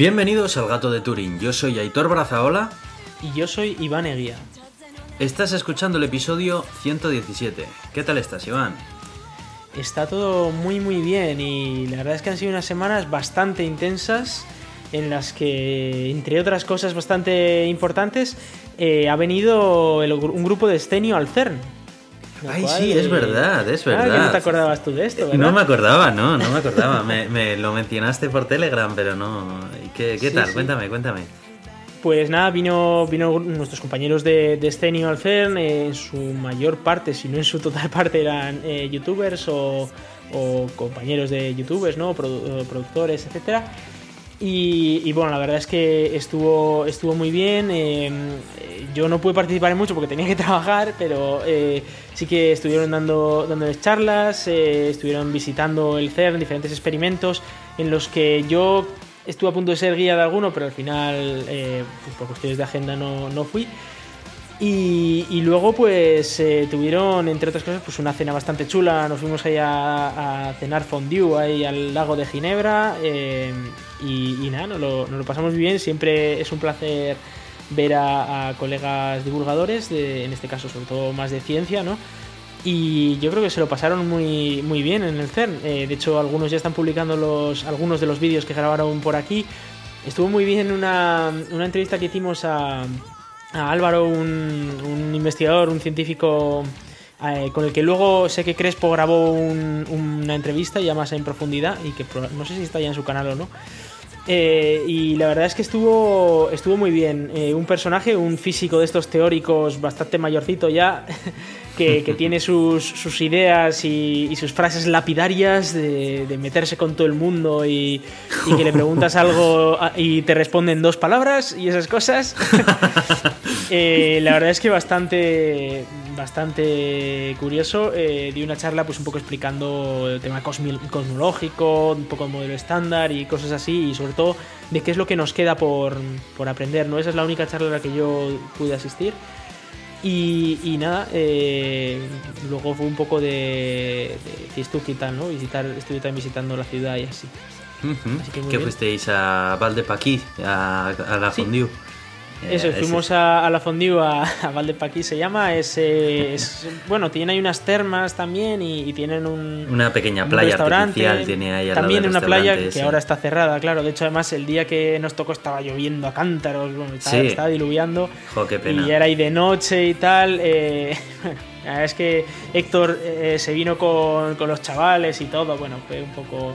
Bienvenidos al Gato de Turín. Yo soy Aitor Brazaola. Y yo soy Iván Eguía. Estás escuchando el episodio 117. ¿Qué tal estás, Iván? Está todo muy muy bien y la verdad es que han sido unas semanas bastante intensas en las que, entre otras cosas bastante importantes, eh, ha venido el- un grupo de Estenio al CERN. Ay, cual, sí, es verdad, es ah, verdad. no te acordabas tú de esto, ¿verdad? No me acordaba, no, no me acordaba. me, me lo mencionaste por Telegram, pero no. ¿Y ¿Qué, qué Sí, tal? sí. Cuéntame, cuéntame. Pues nada, vino, vino nuestros compañeros de, de Scenio al CERN, eh, en su mayor parte, si no en su total parte, eran eh, youtubers o, o compañeros de youtubers, ¿no? Produ- productores, etcétera. Y, y bueno, la verdad es que estuvo, estuvo muy bien. eh, eh, yo no pude participar en mucho porque tenía que trabajar, pero eh, sí que estuvieron dando, dándoles charlas, eh, estuvieron visitando el CERN, diferentes experimentos en los que yo estuve a punto de ser guía de alguno, pero al final, eh, pues por cuestiones de agenda, no, no fui. Y, y luego, pues eh, tuvieron, entre otras cosas, pues una cena bastante chula. Nos fuimos ahí a, a cenar fondue ahí al lago de Ginebra. eh, y, nada, nos lo, nos lo pasamos bien. Siempre es un placer ver a, colegas divulgadores, en este caso, sobre todo más de ciencia, ¿no? Y yo creo que se lo pasaron muy, muy bien en el CERN. Eh, de hecho, algunos ya están publicando los, algunos de los vídeos que grabaron por aquí. Estuvo muy bien una, una entrevista que hicimos a, a Álvaro, un, investigador, un científico eh, con el que luego sé que Crespo grabó un- una entrevista ya más en profundidad y que no sé si está ya en su canal o no. Eh, y la verdad es que estuvo, estuvo muy bien. Eh, un personaje, un físico de estos teóricos bastante mayorcito ya, que, que tiene sus, sus ideas y, y sus frases lapidarias de, de meterse con todo el mundo y, y que le preguntas algo y te responden dos palabras y esas cosas. Eh, la verdad es que bastante, bastante curioso. Eh, di una charla pues un poco explicando el tema cosmológico, un poco el modelo estándar y cosas así, y sobre todo de qué es lo que nos queda por, por aprender. ¿no? Esa es la única charla a la que yo pude asistir. Y, y nada, eh, luego fue un poco de, de y tal, ¿no? Visitar, estuve también visitando la ciudad y así. Así que muy ¿Qué bien. fuisteis a Valdepaquí, a, a la Sí. Fondue? Eh, Eso, ese- fuimos a, a la fondue a, a Valdepaquí se llama. Es, eh, es- bueno, tienen ahí unas termas también y, y tienen un, Una pequeña un playa restaurante. artificial tiene ahí al lado También del una playa que ahora está cerrada, claro. De hecho, además, el día que nos tocó estaba lloviendo a cántaros, bueno, estaba, Sí. estaba diluviando. Jo, qué pena. Y ya era ahí de noche y tal. eh, es que Héctor eh, se vino con, con los chavales y todo. Bueno, fue un poco.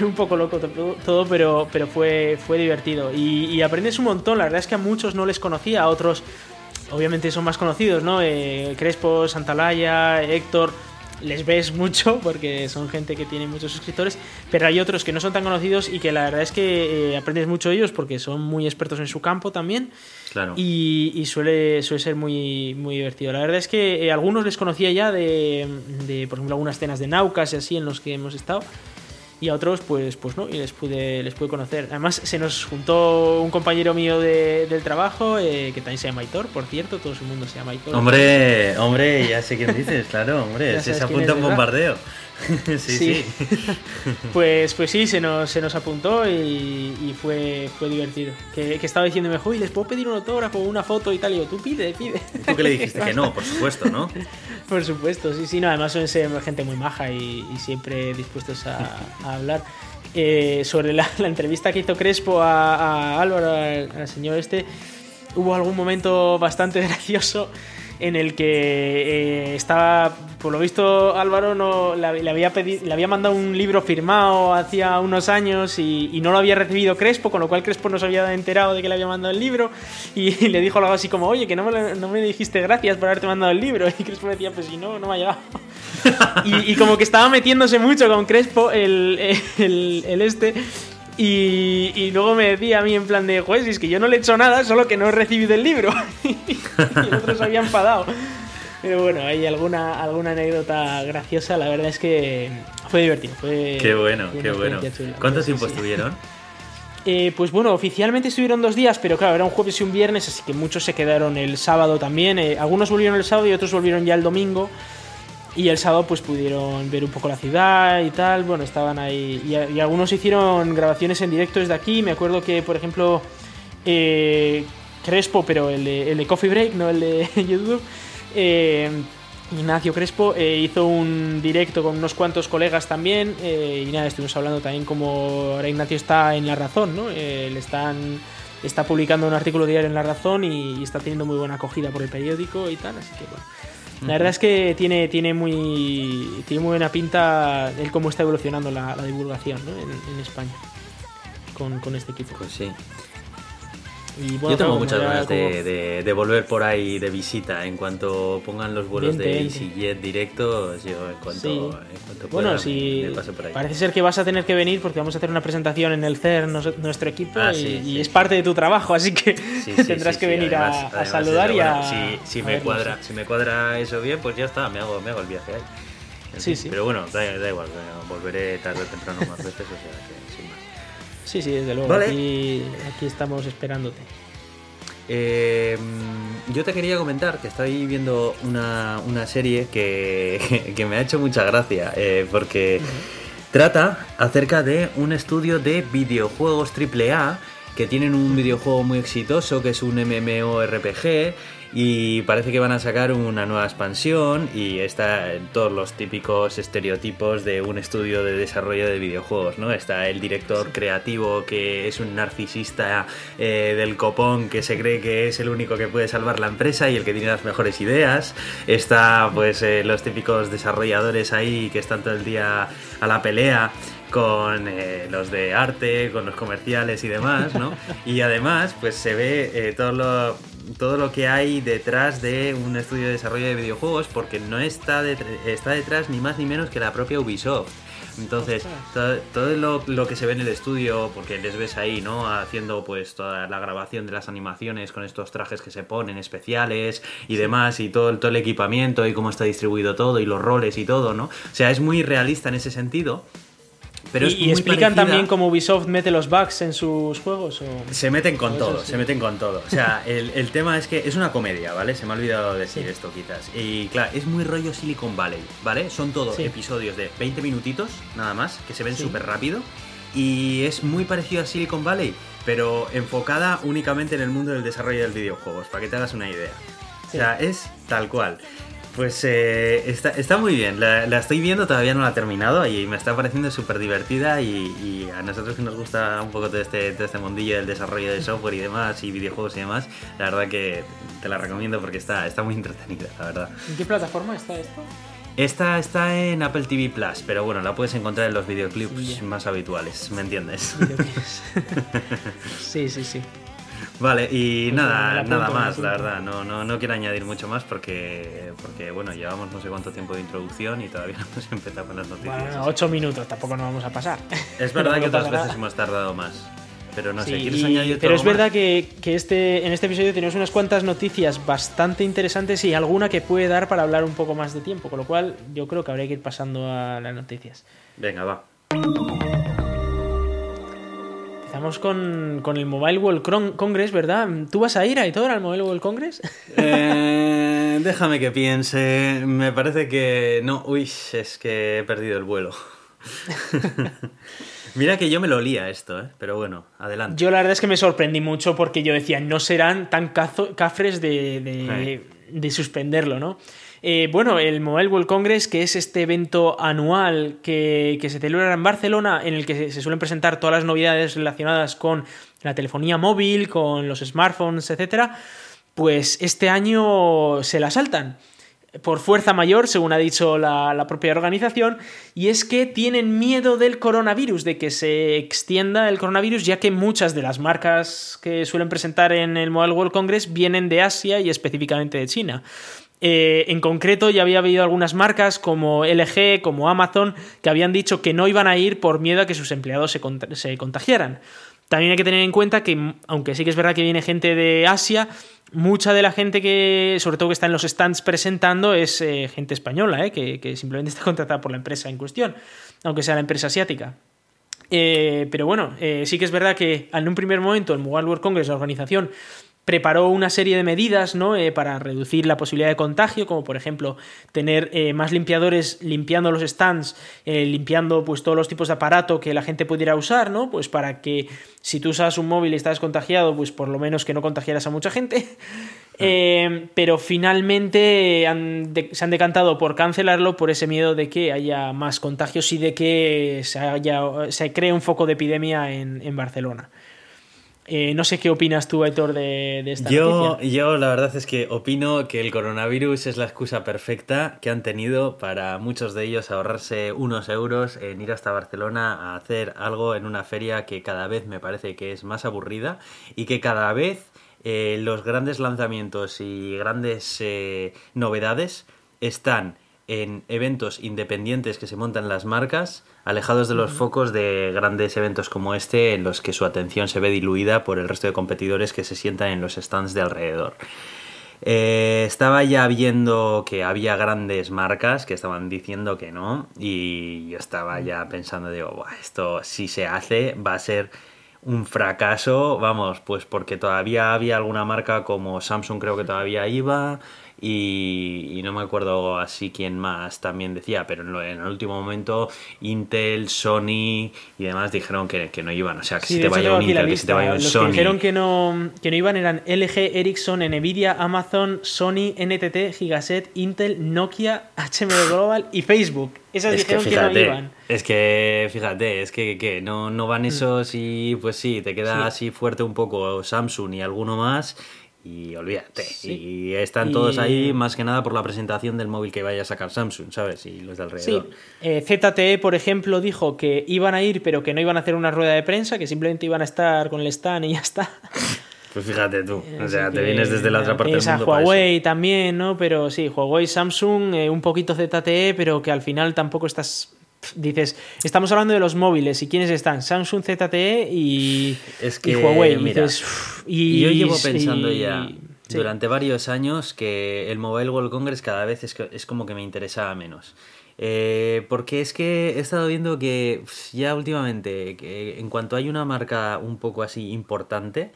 Un poco loco to- todo, pero, pero fue, fue divertido. Y, y aprendes un montón. La verdad es que a muchos no les conocía, a otros obviamente son más conocidos, ¿no? Eh, Crespo, Santalaya, Héctor, les ves mucho porque son gente que tiene muchos suscriptores, pero hay otros que no son tan conocidos y que la verdad es que eh, aprendes mucho de ellos porque son muy expertos en su campo también Claro. y, y suele, suele ser muy, muy divertido. La verdad es que eh, algunos les conocía ya de, de, por ejemplo, algunas cenas de Naucas y así en los que hemos estado. Y a otros, pues, pues no, y les pude, les pude conocer. Además, se nos juntó un compañero mío de- del trabajo, eh, que también se llama Aitor, por cierto, todo el mundo se llama Aitor. Hombre, hombre, ya sé quién dices, claro, hombre, se, se apunta un bombardeo. sí, sí. Sí. Pues, pues sí, se nos, se nos apuntó y, y fue, fue divertido. Que, que estaba diciéndome, joder, ¿les puedo pedir un autógrafo o una foto y tal? Y yo, tú pide, pide. ¿Tú qué le dijiste? que no, por supuesto, ¿no? Por supuesto, sí, sí, no, además ser gente muy maja y, y siempre dispuestos a, a hablar. Eh, sobre la, la entrevista que hizo Crespo a, a Álvaro, al, al señor este, hubo algún momento bastante gracioso en el que eh, estaba, por lo visto, Álvaro no, le, había pedi- le había mandado un libro firmado hacía unos años y, no lo había recibido Crespo, con lo cual Crespo no se había enterado de que le había mandado el libro y, le dijo algo así como, oye, que no me, no me dijiste gracias por haberte mandado el libro. Y Crespo decía, pues si no, no me ha llegado. y, como que estaba metiéndose mucho con Crespo el, el este. Y, y luego me decía a mí en plan de, pues es que yo no le he hecho nada, solo que no he recibido el libro. y el otro se había enfadado. Pero bueno, hay alguna, alguna anécdota graciosa, la verdad es que fue divertido. Fue, Qué bueno, qué bueno. chula. ¿Cuánto Sí, tiempo sí. estuvieron? Eh, pues bueno, oficialmente estuvieron dos días, pero claro, era un jueves y un viernes, así que muchos se quedaron el sábado también. Eh, algunos volvieron el sábado y otros volvieron ya el domingo. Y el sábado pues pudieron ver un poco la ciudad y tal, bueno, estaban ahí. Y, y algunos hicieron grabaciones en directo desde aquí. Me acuerdo que, por ejemplo, eh, Crespo, pero el de, el de Coffee Break, no el de YouTube. eh, Ignacio Crespo eh, hizo un directo con unos cuantos colegas también. eh, y nada, estuvimos hablando también como ahora Ignacio está en La Razón, ¿no? Eh, le están, está publicando un artículo diario en La Razón y, está teniendo muy buena acogida por el periódico y tal, así que bueno. La verdad es que tiene, tiene, muy, tiene muy buena pinta el cómo está evolucionando la, divulgación en España con, con este equipo. Pues sí. Y, bueno, Yo tengo muchas ganas de, como- de- de volver por ahí de visita. En cuanto pongan los vuelos Vente, de. EasyJet directos, yo en cuanto, Sí. en cuanto pueda Bueno, si me paso por ahí. parece ser que vas a tener que venir porque vamos a hacer una presentación en el CER, nos- nuestro equipo, Ah, y, sí, y sí. es parte de tu trabajo, así que tendrás que venir a- además- a, además saludar y a. si, si a me vernos, cuadra, si me cuadra eso bien, pues ya está, me hago, me hago el viaje ahí. En Sí, fin, sí. Pero bueno, da, da igual, volveré tarde o temprano más veces, o sea que. Sí, sí, desde luego. Vale. Aquí, aquí estamos esperándote. Eh, yo te quería comentar que estoy viendo una, una serie que, que me ha hecho mucha gracia, eh, porque trata acerca de un estudio de videojuegos AAA que tienen un videojuego muy exitoso que es un MMORPG y parece que van a sacar una nueva expansión y está en todos los típicos estereotipos de un estudio de desarrollo de videojuegos, ¿no? Está el director creativo que es un narcisista eh, del copón que se cree que es el único que puede salvar la empresa y el que tiene las mejores ideas. Está pues eh, los típicos desarrolladores ahí que están todo el día a la pelea con eh, los de arte, con los comerciales y demás, ¿no? Y además, pues se ve eh, todo lo todo lo que hay detrás de un estudio de desarrollo de videojuegos porque no está, detr- está detrás ni más ni menos que la propia Ubisoft. Entonces, todo, todo lo, lo que se ve en el estudio, porque les ves ahí, ¿no? Haciendo pues toda la grabación de las animaciones con estos trajes que se ponen especiales y demás, y todo, todo el equipamiento y cómo está distribuido todo, y los roles y todo, ¿no? O sea, es muy realista en ese sentido. Pero y, explican parecida- también cómo Ubisoft mete los bugs en sus juegos. O... Se meten con todo, sí. se meten con todo. O sea, el, el tema es que es una comedia, ¿vale? Se me ha olvidado decir Sí. esto quizás. Y claro, es muy rollo Silicon Valley, ¿vale? Son todos Sí. episodios de 20 minutitos, nada más, que se ven súper rápido. Y es muy parecido a Silicon Valley, pero enfocada únicamente en el mundo del desarrollo del videojuegos, para que te hagas una idea. O sea, es tal cual. Pues eh, está, está muy bien, la, la estoy viendo, todavía no la he terminado y me está pareciendo súper divertida y, y a nosotros que nos gusta un poco todo este, todo este mundillo del desarrollo de software y demás y videojuegos y demás, la verdad que te la recomiendo porque está, está muy entretenida, la verdad. ¿En qué plataforma está esto? Esta está en Apple TV Plus, pero bueno, la puedes encontrar en los videoclips Ya. más habituales, ¿me entiendes? sí, sí, sí. Vale, y Pues nada, nada más, la verdad. No, no, no quiero añadir mucho más porque, porque, bueno, llevamos no sé cuánto tiempo de introducción y todavía no hemos empezado con las noticias. Bueno, ocho minutos, tampoco nos vamos a pasar. es verdad No que otras veces hemos tardado más. Pero no sé, Sí, ¿quieres y- añadir pero es más? verdad que, que este, en este episodio tenemos unas cuantas noticias bastante interesantes y alguna que puede dar para hablar un poco más de tiempo, con lo cual yo creo que habría que ir pasando a las noticias. Venga, va. Empezamos con, con el Mobile World Congress, ¿verdad? ¿Tú vas a ir a todo al Mobile World Congress? Eh, déjame que piense. Me parece que. No, uy, es que he perdido el vuelo. Mira que yo me lo olía esto, ¿eh? Pero bueno, adelante. Yo la verdad es que me sorprendí mucho porque yo decía, no serán tan cafres de, de- de suspenderlo, ¿no? Eh, bueno, el Mobile World Congress, que es este evento anual que, se celebra en Barcelona, en el que se, se suelen presentar todas las novedades relacionadas con la telefonía móvil, con los smartphones, etcétera, pues este año se la saltan por fuerza mayor, según ha dicho la, la propia organización, y es que tienen miedo del coronavirus, de que se extienda el coronavirus, ya que muchas de las marcas que suelen presentar en el Mobile World Congress vienen de Asia y específicamente de China. Eh, en concreto, ya había habido algunas marcas como LG, como Amazon, que habían dicho que no iban a ir por miedo a que sus empleados se, cont- se contagiaran. También hay que tener en cuenta que, aunque sí que es verdad que viene gente de Asia, mucha de la gente que, sobre todo que está en los stands presentando, es eh, gente española, eh, que, que simplemente está contratada por la empresa en cuestión, aunque sea la empresa asiática. Pero bueno, sí que es verdad que en un primer momento el Mobile World Congress, la organización, preparó una serie de medidas ¿no? Eh, para reducir la posibilidad de contagio, como por ejemplo tener eh, más limpiadores limpiando los stands, eh, limpiando pues todos los tipos de aparato que la gente pudiera usar, ¿no? Pues para que si tú usas un móvil y estás contagiado, pues por lo menos que no contagiaras a mucha gente. Mm. pero finalmente se han decantado por cancelarlo por ese miedo de que haya más contagios y de que se, haya, se cree un foco de epidemia en, en Barcelona. Eh, no sé qué opinas tú, Héctor, de, esta yo, Yo la verdad es que opino que el coronavirus es la excusa perfecta que han tenido para muchos de ellos ahorrarse unos euros en ir hasta Barcelona a hacer algo en una feria que cada vez me parece que es más aburrida y que cada vez eh, los grandes lanzamientos y grandes eh, novedades están en eventos independientes que se montan las marcas, alejados de los focos de grandes eventos como este, en los que su atención se ve diluida por el resto de competidores que se sientan en los stands de alrededor. Eh, estaba ya viendo que había grandes marcas que estaban diciendo que no y yo estaba ya pensando, digo, esto si se hace va a ser un fracaso, vamos, pues porque todavía había alguna marca como Samsung creo que todavía iba, y, no me acuerdo así quién más también decía, pero en, el último momento Intel, Sony y demás dijeron que, no iban, o sea, que si te vaya un Intel, que si te vaya un Los Sony. que dijeron que no, que no iban eran LG, Ericsson, Nvidia, Amazon, Sony, NTT, Gigaset, Intel, Nokia, HM Global y Facebook. Esas dijeron que, no iban. Es que, fíjate, es que, no, no van mm. esos y pues sí, te queda así fuerte un poco Samsung y alguno más y olvídate. Y están todos ahí más que nada por la presentación del móvil que vaya a sacar Samsung, ¿sabes? Y los de alrededor. Sí. Eh, ZTE, por ejemplo, dijo que iban a ir, pero que no iban a hacer una rueda de prensa, que simplemente iban a estar con el stand y ya está. Pues fíjate tú, o sea, te vienes desde la otra parte del mundo. Huawei también, ¿no? Pero sí, Huawei, Samsung, eh, un poquito ZTE, pero que al final tampoco estás dices, estamos hablando de los móviles y quiénes están, Samsung ZTE y, es que, Huawei. y, yo llevo pensando ya durante varios años que el Mobile World Congress cada vez es, es como que me interesaba menos. Eh, porque es que he estado viendo que ya últimamente, que en cuanto hay una marca un poco así importante,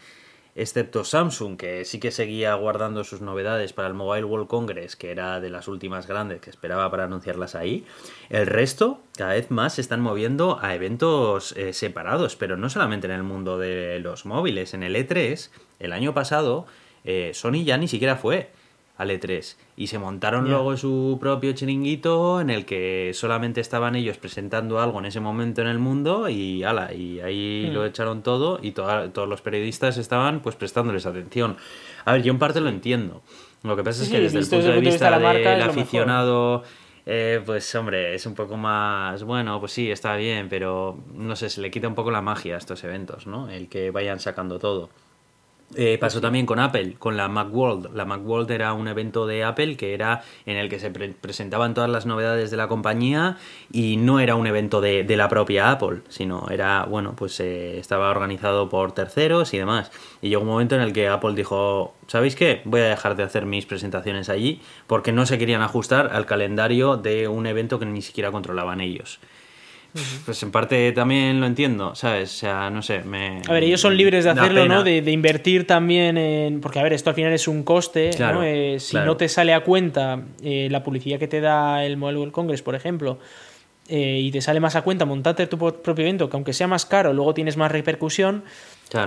excepto Samsung, que sí que seguía guardando sus novedades para el Mobile World Congress, que era de las últimas grandes que esperaba para anunciarlas ahí, el resto cada vez más se están moviendo a eventos eh, separados, pero no solamente en el mundo de los móviles, en el E3, el año pasado, eh, Sony ya ni siquiera fue al E3 y se montaron luego su propio chiringuito en el que solamente estaban ellos presentando algo en ese momento en el mundo y ala, y ahí hmm. lo echaron todo y todos los periodistas estaban pues prestándoles atención. A ver, yo en parte lo entiendo. Lo que pasa es que desde el punto de vista, del aficionado... Eh, pues hombre, es un poco más, bueno, pues sí, está bien, pero no sé, se le quita un poco la magia a estos eventos, ¿no? El que vayan sacando todo. Eh, pasó también con Apple, con la Macworld. La Macworld era un evento de Apple que era en el que se presentaban todas las novedades de la compañía y no era un evento de, la propia Apple, sino era, bueno, pues eh, estaba organizado por terceros y demás. Y llegó un momento en el que Apple dijo, ¿sabéis qué? Voy a dejar de hacer mis presentaciones allí porque no se querían ajustar al calendario de un evento que ni siquiera controlaban ellos. Pues en parte también lo entiendo, ¿sabes? O sea, no sé, me... A ver, ellos son libres de hacerlo, ¿no? De, invertir también en... Porque, a ver, esto al final es un coste, ¿no? Eh, si no te sale a cuenta eh, la publicidad que te da el Mobile World Congress, por ejemplo, eh, y te sale más a cuenta montarte tu propio evento, que aunque sea más caro, luego tienes más repercusión,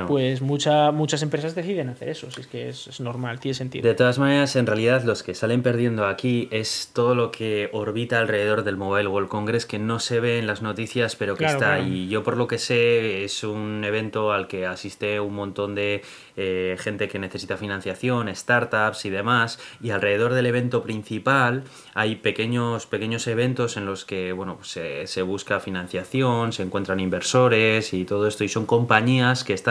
pues mucha, muchas empresas deciden hacer eso. Si es que es, normal, tiene sentido. De todas maneras, en realidad los que salen perdiendo aquí es todo lo que orbita alrededor del Mobile World Congress que no se ve en las noticias, pero que está ahí. Yo por lo que sé es un evento al que asiste un montón de eh, gente que necesita financiación, startups y demás. Y alrededor del evento principal hay pequeños, pequeños eventos en los que bueno, pues se, se busca financiación, se encuentran inversores y todo esto. Y son compañías que están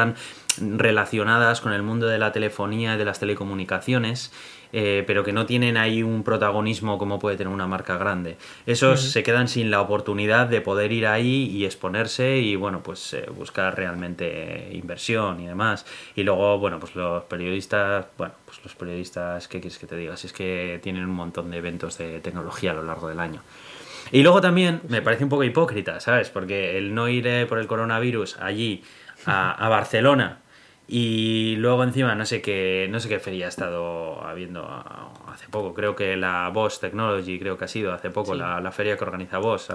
relacionadas con el mundo de la telefonía y de las telecomunicaciones, eh, pero que no tienen ahí un protagonismo como puede tener una marca grande. Esos se quedan sin la oportunidad de poder ir ahí y exponerse y bueno, pues eh, buscar realmente inversión y demás. Y luego, bueno, pues los periodistas, bueno, pues los periodistas, ¿qué quieres que te diga? Si es que tienen un montón de eventos de tecnología a lo largo del año. Y luego también me parece un poco hipócrita, ¿sabes? Porque el no ir eh, por el coronavirus allí a, Barcelona Y luego encima no sé qué, no sé qué feria ha estado habiendo hace poco. Creo que la Boss Technology, creo que ha sido hace poco la, la, feria que organiza Boss.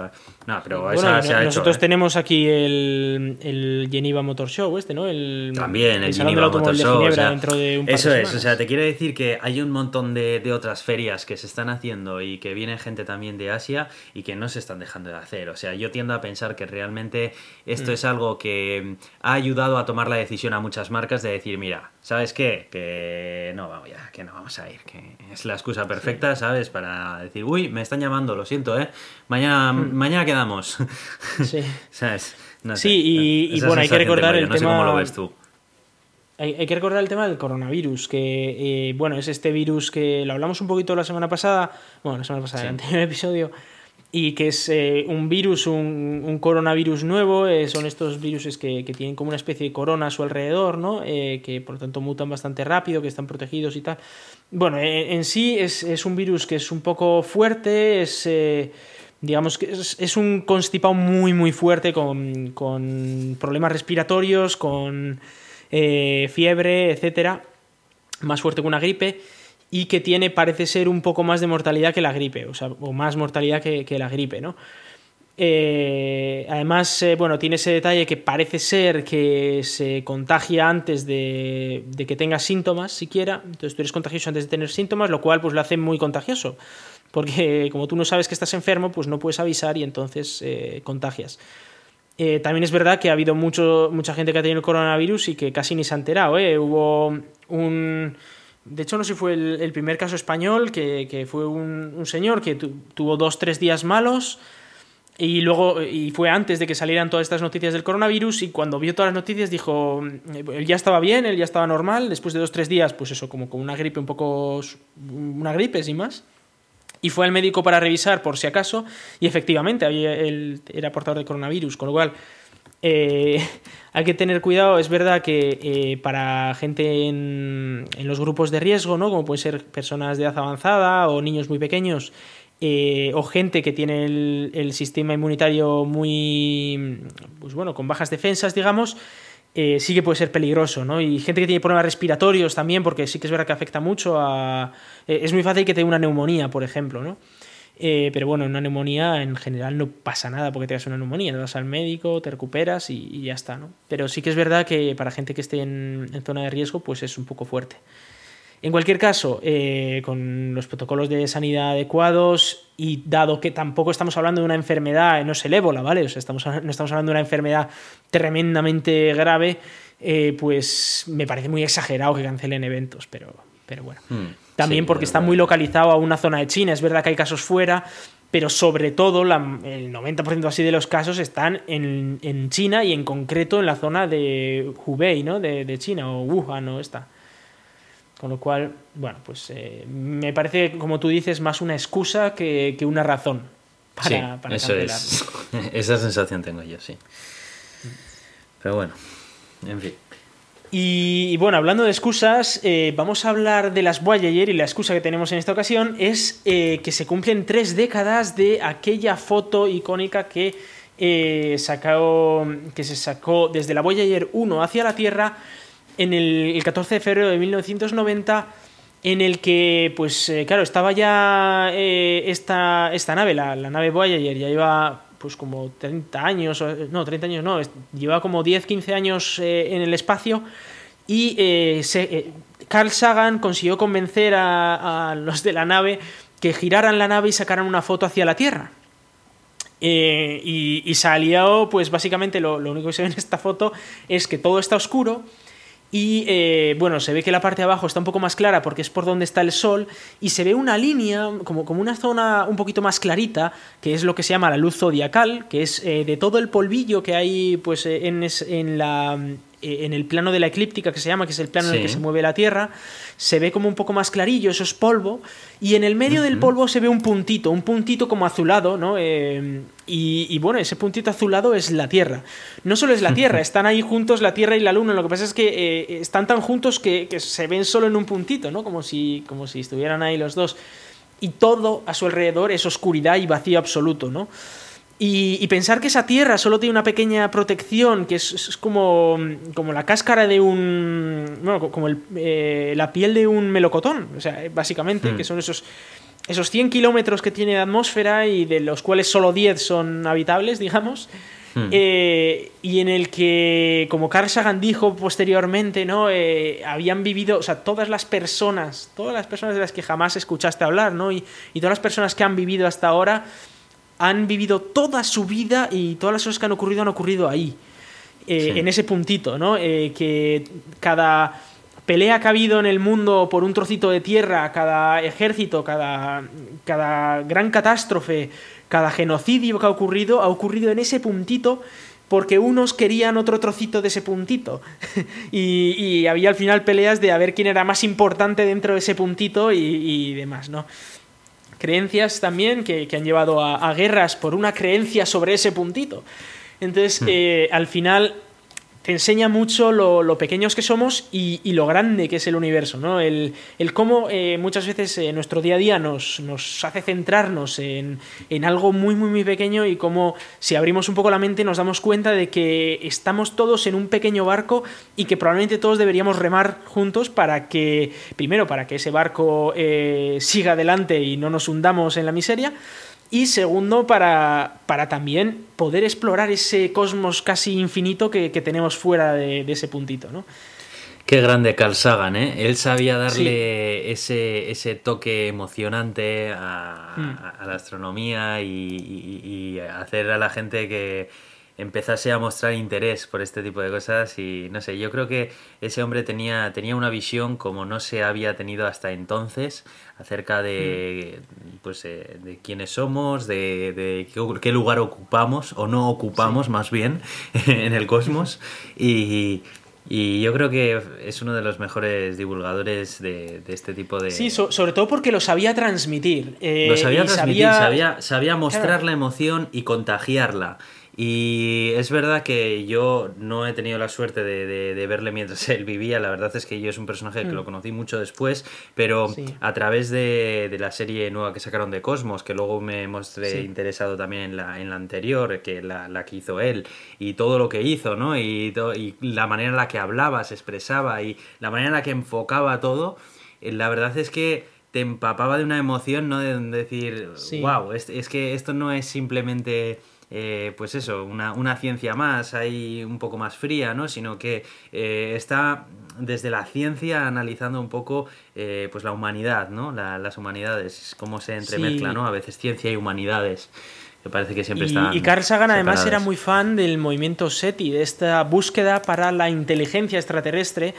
No, pero esa se ha nosotros hecho, ¿eh? tenemos aquí el, el, Geneva Motor Show, este, ¿no? El, También el, Geneva Motor Show. o sea, dentro de un par eso de es, o sea, te quiero decir que hay un montón de, de, otras ferias que se están haciendo y que viene gente también de Asia y que no se están dejando de hacer. O sea, yo tiendo a pensar que realmente esto mm. es algo que ha ayudado a tomar la decisión a muchas marcas de decir, mira, ¿sabes qué? Que no, vamos ya, que no vamos a ir, que es la excusa perfecta, ¿sabes? Para decir, uy, me están llamando, lo siento, ¿eh? Mañana, mm. mañana quedamos. Sí. ¿Sabes? No sé. Sí, y, bueno, hay que recordar el no tema... Sé cómo lo ves tú. Hay, hay, que recordar el tema del coronavirus, que, eh, bueno, es este virus que lo hablamos un poquito la semana pasada, bueno, la semana pasada, sí. el anterior episodio, y que es eh, un virus, un, un, coronavirus nuevo, eh, son estos virus que, que, tienen como una especie de corona a su alrededor, ¿no? Eh, que por lo tanto mutan bastante rápido, que están protegidos y tal. Bueno, en sí es, es, un virus que es un poco fuerte, es digamos que es, es, un constipado muy muy fuerte con, con problemas respiratorios, con fiebre, etcétera, más fuerte que una gripe y que tiene, parece ser, un poco más de mortalidad que la gripe, o, sea, o más mortalidad que, la gripe, ¿no? Eh, además, eh, bueno, tiene ese detalle que parece ser que se contagia antes de, que tengas síntomas siquiera. Entonces tú eres contagioso antes de tener síntomas, lo cual pues lo hace muy contagioso. Porque como tú no sabes que estás enfermo, pues no puedes avisar y entonces eh, contagias. También es verdad que ha habido mucho, mucha gente que ha tenido el coronavirus y que casi ni se ha enterado. Hubo un de hecho, no sé si fue el, primer caso español, que, fue un, señor que tu, tuvo dos, tres días malos y luego, y fue antes de que salieran todas estas noticias del coronavirus y cuando vio todas las noticias dijo, él ya estaba bien, él ya estaba normal, después de dos, tres días, pues eso, como con una gripe un poco, una gripe sin más. Y fue al médico para revisar por si acaso y efectivamente él era portador de coronavirus, con lo cual eh, hay que tener cuidado. Es verdad que eh, para gente en, los grupos de riesgo, ¿no? como pueden ser personas de edad avanzada o niños muy pequeños, eh, o gente que tiene el, sistema inmunitario muy, pues bueno, con bajas defensas, digamos, sí que puede ser peligroso, ¿no? Y gente que tiene problemas respiratorios también, porque sí que es verdad que afecta mucho a... Es muy fácil que tenga una neumonía, por ejemplo, ¿no? Eh, pero bueno, una neumonía en general no pasa nada porque tengas una neumonía. Te vas al médico, te recuperas y, ya está, ¿no? Pero sí que es verdad que para gente que esté en, zona de riesgo, pues es un poco fuerte. En cualquier caso, eh, con los protocolos de sanidad adecuados y dado que tampoco estamos hablando de una enfermedad, no es el ébola, ¿vale? O sea, estamos, no estamos hablando de una enfermedad tremendamente grave, eh, pues me parece muy exagerado que cancelen eventos, pero, pero bueno. Mm, También sí, porque está muy localizado a una zona de China, es verdad que hay casos fuera, pero sobre todo la, el 90% así de los casos están en, en, China y en concreto en la zona de Hubei, ¿no? De, de China, o Wuhan, o esta. Con lo cual, bueno, pues eh, me parece, como tú dices, más una excusa que, que una razón para, sí, para eso es. Esa sensación tengo yo, sí. Pero bueno, en fin. Y, bueno, hablando de excusas, eh, vamos a hablar de las Voyager y la excusa que tenemos en esta ocasión es eh, que se cumplen tres décadas de aquella foto icónica que, eh, que se sacó desde la Voyager 1 hacia la Tierra en el, el 14 de febrero de 1990 en el que, pues claro, estaba ya esta, esta nave, la, la, nave Voyager, ya lleva pues como 30 años, no, 30 años no, lleva como 10, 15 años eh, en el espacio y eh, se, eh, Carl Sagan consiguió convencer a, los de la nave que giraran la nave y sacaran una foto hacia la Tierra. y, y salió, pues básicamente lo único que se ve en esta foto es que todo está oscuro, y eh, bueno, se ve que la parte de abajo está un poco más clara porque es por donde está el sol y se ve una línea, como, como una zona un poquito más clarita, que es lo que se llama la luz zodiacal, que es eh, de todo el polvillo que hay pues, eh, en, en la en el plano de la eclíptica que se llama, que es el plano sí. en el que se mueve la Tierra, se ve como un poco más clarillo, eso es polvo, y en el medio uh -huh. del polvo se ve un puntito, un puntito como azulado, ¿no? Eh, y, y, bueno, ese puntito azulado es la Tierra. No solo es la Tierra, están ahí juntos la Tierra y la Luna, lo que pasa es que eh, están tan juntos que, que, se ven solo en un puntito, ¿no? Como si, como si estuvieran ahí los dos. Y todo a su alrededor es oscuridad y vacío absoluto, ¿no? Y, pensar que esa tierra solo tiene una pequeña protección, que es, como, como, la cáscara de un. Bueno, como eh, la piel de un melocotón, o sea, básicamente, hmm. que son esos, esos 100 kilómetros que tiene de atmósfera y de los cuales solo 10 son habitables, digamos. Hmm. Eh, y en el que, como Carl Sagan dijo posteriormente, ¿no? Eh, habían vivido, o sea, todas las personas, todas las personas de las que jamás escuchaste hablar, ¿no? Y, y todas las personas que han vivido hasta ahora han vivido toda su vida y todas las cosas que han ocurrido han ocurrido ahí, eh, en ese puntito, ¿no? Eh, que cada pelea que ha habido en el mundo por un trocito de tierra, cada ejército, cada, cada gran catástrofe, cada genocidio que ha ocurrido, ha ocurrido en ese puntito porque unos querían otro trocito de ese puntito. y, y, había al final peleas de a ver quién era más importante dentro de ese puntito y, y demás, ¿no? Creencias también que, han llevado a, guerras por una creencia sobre ese puntito. Entonces, hmm. eh, al final, te enseña mucho lo, pequeños que somos y, lo grande que es el universo, ¿no? El, cómo eh, muchas veces en nuestro día a día nos, nos hace centrarnos en, algo muy, muy, muy pequeño y cómo si abrimos un poco la mente nos damos cuenta de que estamos todos en un pequeño barco y que probablemente todos deberíamos remar juntos para que, primero, para que ese barco eh, siga adelante y no nos hundamos en la miseria, y segundo, para, para también poder explorar ese cosmos casi infinito que, tenemos fuera de, ese puntito, ¿no? Qué grande Carl Sagan, ¿eh? Él sabía darle ese, ese toque emocionante a, hmm. la astronomía y, hacer a la gente que, empezase a mostrar interés por este tipo de cosas y no sé, yo creo que ese hombre tenía, tenía una visión como no se había tenido hasta entonces acerca de, mm. pues, eh, de quiénes somos, de, de, qué lugar ocupamos o no ocupamos más bien en el cosmos y, y yo creo que es uno de los mejores divulgadores de, este tipo de... Sí, sobre todo porque lo sabía transmitir. Eh, lo sabía transmitir, sabía, sabía, mostrar la emoción y contagiarla. Y es verdad que yo no he tenido la suerte de, verle mientras él vivía. La verdad es que yo es un personaje que lo mm. conocí mucho después, pero a través de, la serie nueva que sacaron de Cosmos, que luego me mostré interesado también en la, en la anterior, que la, la, que hizo él, y todo lo que hizo, ¿no? Y, y la manera en la que hablaba, se expresaba y la manera en la que enfocaba todo, eh, la verdad es que te empapaba de una emoción, ¿no? De decir, wow, es que esto no es simplemente eh, pues eso, una, ciencia más, hay un poco más fría, ¿no? Sino que eh, está desde la ciencia analizando un poco eh, pues la humanidad, ¿no? las humanidades, cómo se entremezcla, ¿no? A veces ciencia y humanidades parece que siempre y, Y Carl Sagan además era muy fan del movimiento SETI, de esta búsqueda para la inteligencia extraterrestre,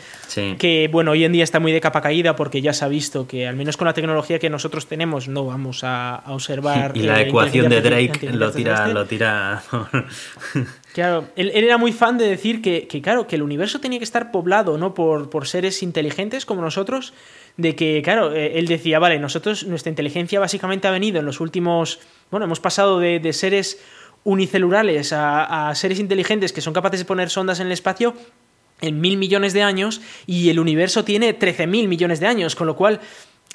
que bueno, hoy en día está muy de capa caída porque ya se ha visto que al menos con la tecnología que nosotros tenemos no vamos a, observar... Y la ecuación de Drake lo tira... Lo tira... Claro, él, era muy fan de decir que, claro, que el universo tenía que estar poblado, ¿no? Por, por seres inteligentes como nosotros, de que, claro, eh, él decía, vale, nosotros, nuestra inteligencia básicamente ha venido en los últimos, bueno, hemos pasado de, seres unicelulares a, seres inteligentes que son capaces de poner sondas en el espacio en mil millones de años y el universo tiene 13 mil millones de años, con lo cual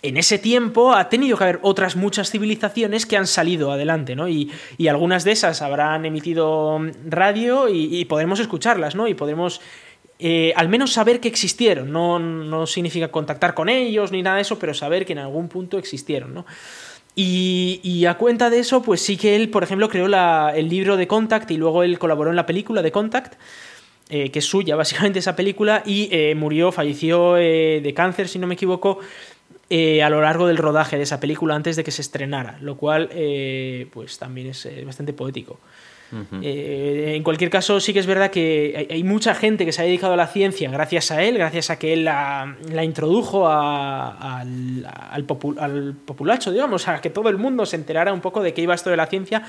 en ese tiempo ha tenido que haber otras muchas civilizaciones que han salido adelante, ¿no? Y, algunas de esas habrán emitido radio y, y podremos escucharlas, ¿no? Y podremos eh, al menos saber que existieron. No, significa contactar con ellos ni nada de eso, pero saber que en algún punto existieron, ¿no? Y, a cuenta de eso, pues sí que él, por ejemplo, creó el libro de Contact y luego él colaboró en la película de Contact, eh, que es suya, básicamente esa película, y eh, murió, falleció de cáncer, si no me equivoco, a lo largo del rodaje de esa película antes de que se estrenara, lo cual pues también es bastante poético. Eh, en cualquier caso, sí que es verdad que hay, mucha gente que se ha dedicado a la ciencia gracias a él, gracias a que él la, introdujo al, al, populacho, digamos, a que todo el mundo se enterara un poco de qué iba esto de la ciencia,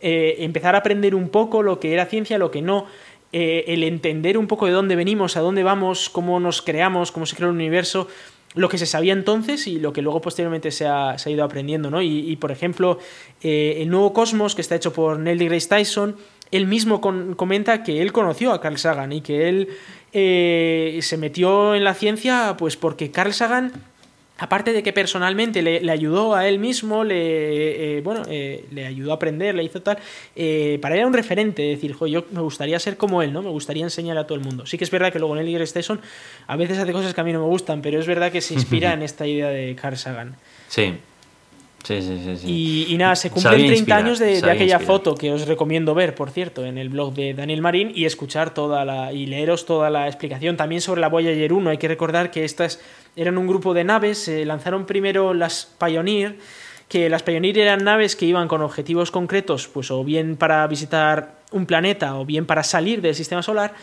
eh, empezar a aprender un poco lo que era ciencia, lo que no. Eh, el entender un poco de dónde venimos, a dónde vamos, cómo nos creamos, cómo se creó el universo, lo que se sabía entonces y lo que luego posteriormente se ha, ido aprendiendo, ¿no? Y, por ejemplo, eh, el nuevo Cosmos, que está hecho por Neil deGrasse Tyson, él mismo comenta que él conoció a Carl Sagan y que él eh, se metió en la ciencia pues porque Carl Sagan aparte de que personalmente le, ayudó a él mismo, le, eh, bueno, eh, le ayudó a aprender, le hizo tal, eh, para él era un referente, decir, yo me gustaría ser como él, ¿no? Me gustaría enseñar a todo el mundo. Sí que es verdad que luego Neil deGrasse Tyson a veces hace cosas que a mí no me gustan, pero es verdad que se inspira en esta idea de Carl Sagan. Sí. Sí, sí, sí, Y, nada, se cumplen 30 años de, aquella foto que os recomiendo ver, por cierto, en el blog de Daniel Marín y escuchar toda la. y leeros toda la explicación. También sobre la Voyager 1. Hay que recordar que estas eran un grupo de naves. Se lanzaron primero las Pioneer, que las Pioneer eran naves que iban con objetivos concretos, pues o bien para visitar un planeta o bien para salir del sistema solar.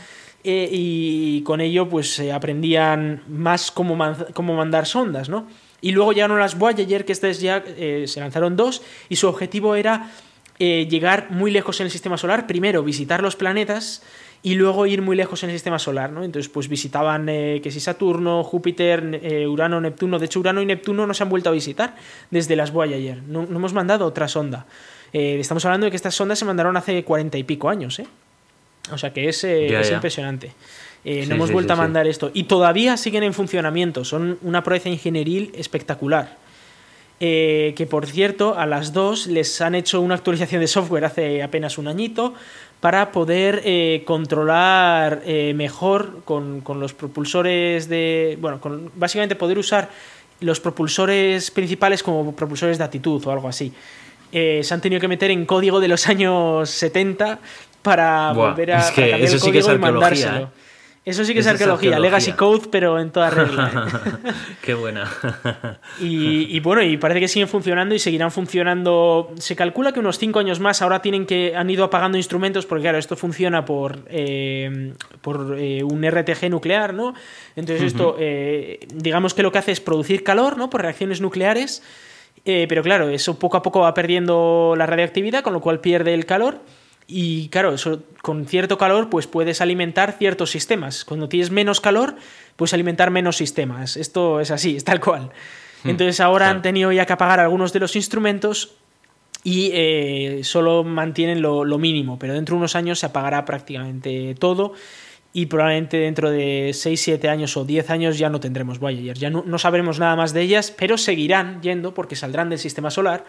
Eh, y con ello, pues aprendían más cómo, cómo mandar sondas, ¿no? Y luego llegaron las Voyager, que estas ya eh, se lanzaron dos, y su objetivo era eh, llegar muy lejos en el sistema solar, primero visitar los planetas y luego ir muy lejos en el sistema solar, ¿no? Entonces, pues visitaban eh, que si Saturno, Júpiter, Urano, Neptuno. De hecho, Urano y Neptuno no se han vuelto a visitar desde las Voyager. No, no hemos mandado otra sonda. estamos hablando de que estas sondas se mandaron hace cuarenta y pico años, ¿eh? O sea que es, es impresionante. Eh, no hemos vuelto a mandar esto. Y todavía siguen en funcionamiento. Son una proeza ingenieril espectacular. Eh, que por cierto, a las dos les han hecho una actualización de software hace apenas un añito para poder eh, controlar mejor con, los propulsores de. Bueno, con, básicamente poder usar los propulsores principales como propulsores de actitud o algo así. se han tenido que meter en código de los años 70 para volver a, cambiar el código y mandárselo. Eso sí que es, arqueología, Legacy Code, pero en toda regla. ¿eh? Qué buena. y, bueno, y parece que siguen funcionando y seguirán funcionando. Se calcula que unos 5 años más ahora tienen que han ido apagando instrumentos, porque claro, esto funciona por, eh, por eh, un RTG nuclear, ¿no? Entonces, esto, digamos que lo que hace es producir calor, ¿no? Por reacciones nucleares. pero claro, eso poco a poco va perdiendo la radiactividad, con lo cual pierde el calor. Y claro, eso, con cierto calor pues puedes alimentar ciertos sistemas. Cuando tienes menos calor, puedes alimentar menos sistemas. Esto es así, es tal cual. Hmm, Entonces ahora han tenido ya que apagar algunos de los instrumentos y eh, solo mantienen lo, mínimo, pero dentro de unos años se apagará prácticamente todo y probablemente dentro de 6, 7 años o 10 años ya no tendremos Voyager, ya no, no sabremos nada más de ellas, pero seguirán yendo porque saldrán del sistema solar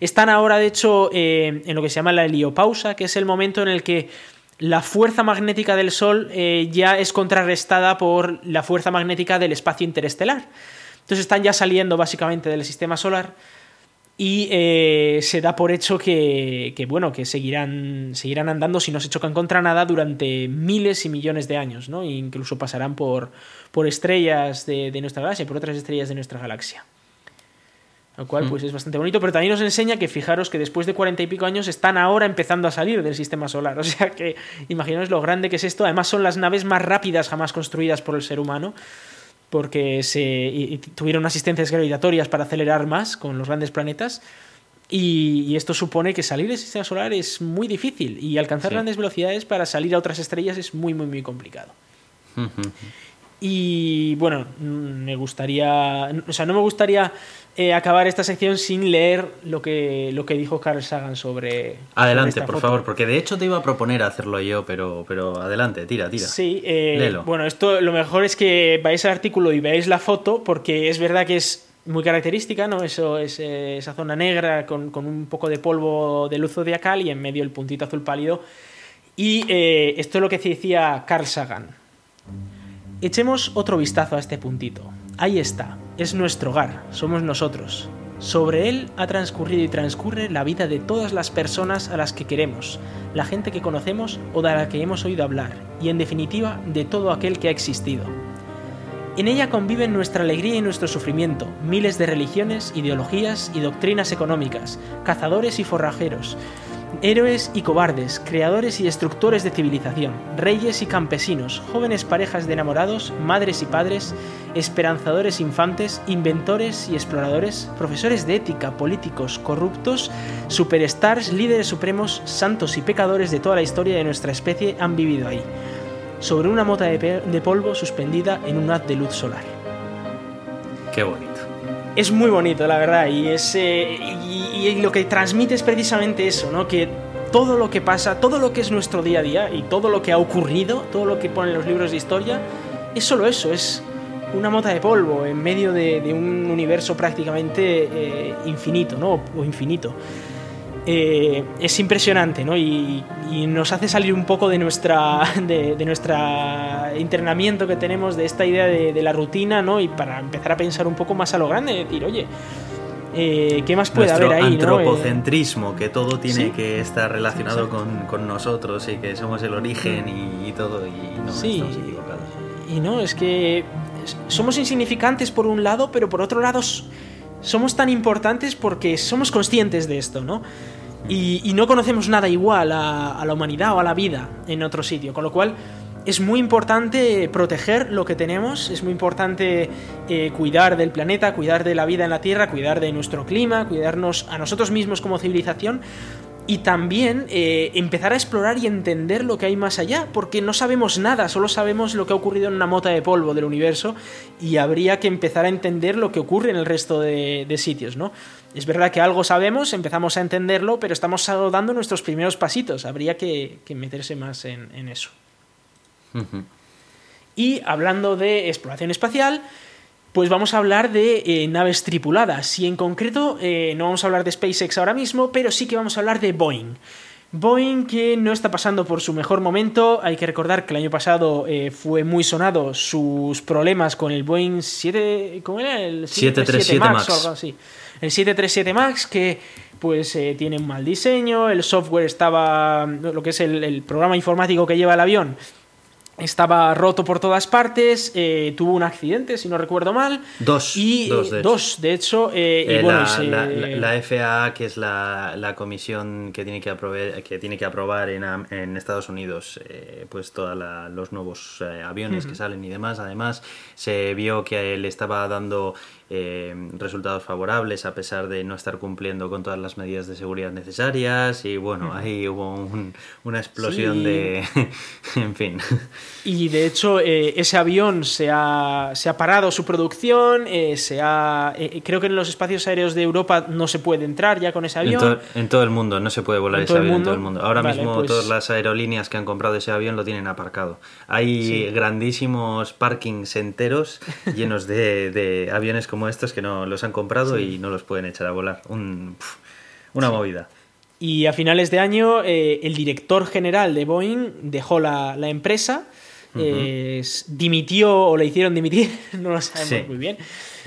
están ahora, de hecho, eh, en lo que se llama la heliopausa, que es el momento en el que la fuerza magnética del Sol eh, ya es contrarrestada por la fuerza magnética del espacio interestelar. Entonces están ya saliendo básicamente del sistema solar y eh, se da por hecho que, bueno, que seguirán, seguirán andando si no se chocan contra nada durante miles y millones de años, ¿no? E incluso pasarán por, por estrellas de, de nuestra galaxia, por otras estrellas de nuestra galaxia. Lo cual, mm. pues es bastante bonito, pero también nos enseña que fijaros que después de cuarenta y pico años están ahora empezando a salir del sistema solar. O sea que imaginaos lo grande que es esto. Además, son las naves más rápidas jamás construidas por el ser humano, porque se tuvieron asistencias gravitatorias para acelerar más con los grandes planetas. Y, esto supone que salir del sistema solar es muy difícil y alcanzar grandes velocidades para salir a otras estrellas es muy, muy, muy complicado. Y bueno, me gustaría, o sea, no me gustaría eh, acabar esta sección sin leer lo que, lo que dijo Carl Sagan sobre. Adelante, por favor, porque de hecho te iba a proponer hacerlo yo, pero, pero adelante, tira, tira. Sí, eh, bueno, esto lo mejor es que vayáis al artículo y veáis la foto, porque es verdad que es muy característica, ¿no? Eso es eh, esa zona negra con, con, un poco de polvo de luz zodiacal y en medio el puntito azul pálido. Y esto es lo que decía Carl Sagan. Echemos otro vistazo a este puntito. Ahí está, es nuestro hogar, somos nosotros. Sobre él ha transcurrido y transcurre la vida de todas las personas a las que queremos, la gente que conocemos o de la que hemos oído hablar, y en definitiva de todo aquel que ha existido. En ella conviven nuestra alegría y nuestro sufrimiento, miles de religiones, ideologías y doctrinas económicas, cazadores y forrajeros, Héroes y cobardes, creadores y destructores de civilización, reyes y campesinos, jóvenes parejas de enamorados, madres y padres, esperanzadores infantes, inventores y exploradores, profesores de ética, políticos, corruptos, superstars, líderes supremos, santos y pecadores de toda la historia de nuestra especie han vivido ahí, sobre una mota de, polvo suspendida en un haz de luz solar. Qué bonito es muy bonito, la verdad, y, es, eh, y, lo que transmite es precisamente eso, ¿no? Que todo lo que pasa, todo lo que es nuestro día a día y todo lo que ha ocurrido, todo lo que ponen los libros de historia, es solo eso, es una mota de polvo en medio de, un universo prácticamente eh, infinito, ¿no? O infinito. Eh, es impresionante, ¿no? Y, nos hace salir un poco de nuestra de, nuestra internamiento que tenemos de esta idea de, la rutina, ¿no? Y para empezar a pensar un poco más a lo grande, decir, oye, eh, ¿qué más puede haber ahí? Antropocentrismo, que todo tiene que estar relacionado con, nosotros y que somos el origen y, todo, y no sí. estamos equivocados. Y no, es que somos insignificantes por un lado, pero por otro lado somos tan importantes porque somos conscientes de esto, ¿no? Y, no conocemos nada igual a, la humanidad o a la vida en otro sitio, con lo cual es muy importante proteger lo que tenemos, es muy importante eh, cuidar del planeta, cuidar de la vida en la Tierra, cuidar de nuestro clima, cuidarnos a nosotros mismos como civilización y también eh, empezar a explorar y entender lo que hay más allá, porque no sabemos nada, solo sabemos lo que ha ocurrido en una mota de polvo del universo y habría que empezar a entender lo que ocurre en el resto de, sitios, ¿no? Es verdad que algo sabemos, empezamos a entenderlo, pero estamos dando nuestros primeros pasitos, habría que, meterse más en, eso. Y hablando de exploración espacial, pues vamos a hablar de eh, naves tripuladas. Y en concreto, eh, no vamos a hablar de SpaceX ahora mismo, pero sí que vamos a hablar de Boeing. Boeing que no está pasando por su mejor momento. Hay que recordar que el año pasado eh, fue muy sonado sus problemas con el Boeing 7, ¿cómo era? El 737 Max, o algo así. El 737 Max que pues tiene un mal diseño, el software estaba, lo que es el programa informático que lleva el avión, estaba roto por todas partes, eh, tuvo un accidente, si no recuerdo mal. Dos. Y, dos, de dos, de hecho. Eh, la, FAA, que es la, comisión que tiene que, aprobar, que, tiene que aprobar en, Estados Unidos eh, pues todos los nuevos aviones que salen y demás. Además, se vio que él estaba dando eh, resultados favorables a pesar de no estar cumpliendo con todas las medidas de seguridad necesarias y bueno, ahí hubo una explosión de... en fin. Y de hecho eh, ese avión se ha, se ha, parado su producción, eh, se ha, creo que en los espacios aéreos de Europa no se puede entrar ya con ese avión. En, todo el mundo no se puede volar ese avión en todo el mundo. Ahora mismo pues todas las aerolíneas que han comprado ese avión lo tienen aparcado. Hay grandísimos parkings enteros llenos de, de aviones como estos que no los han comprado y no los pueden echar a volar. una movida. Y a finales de año, eh, el director general de Boeing dejó la, empresa, dimitió o le hicieron dimitir, no lo sabemos muy bien.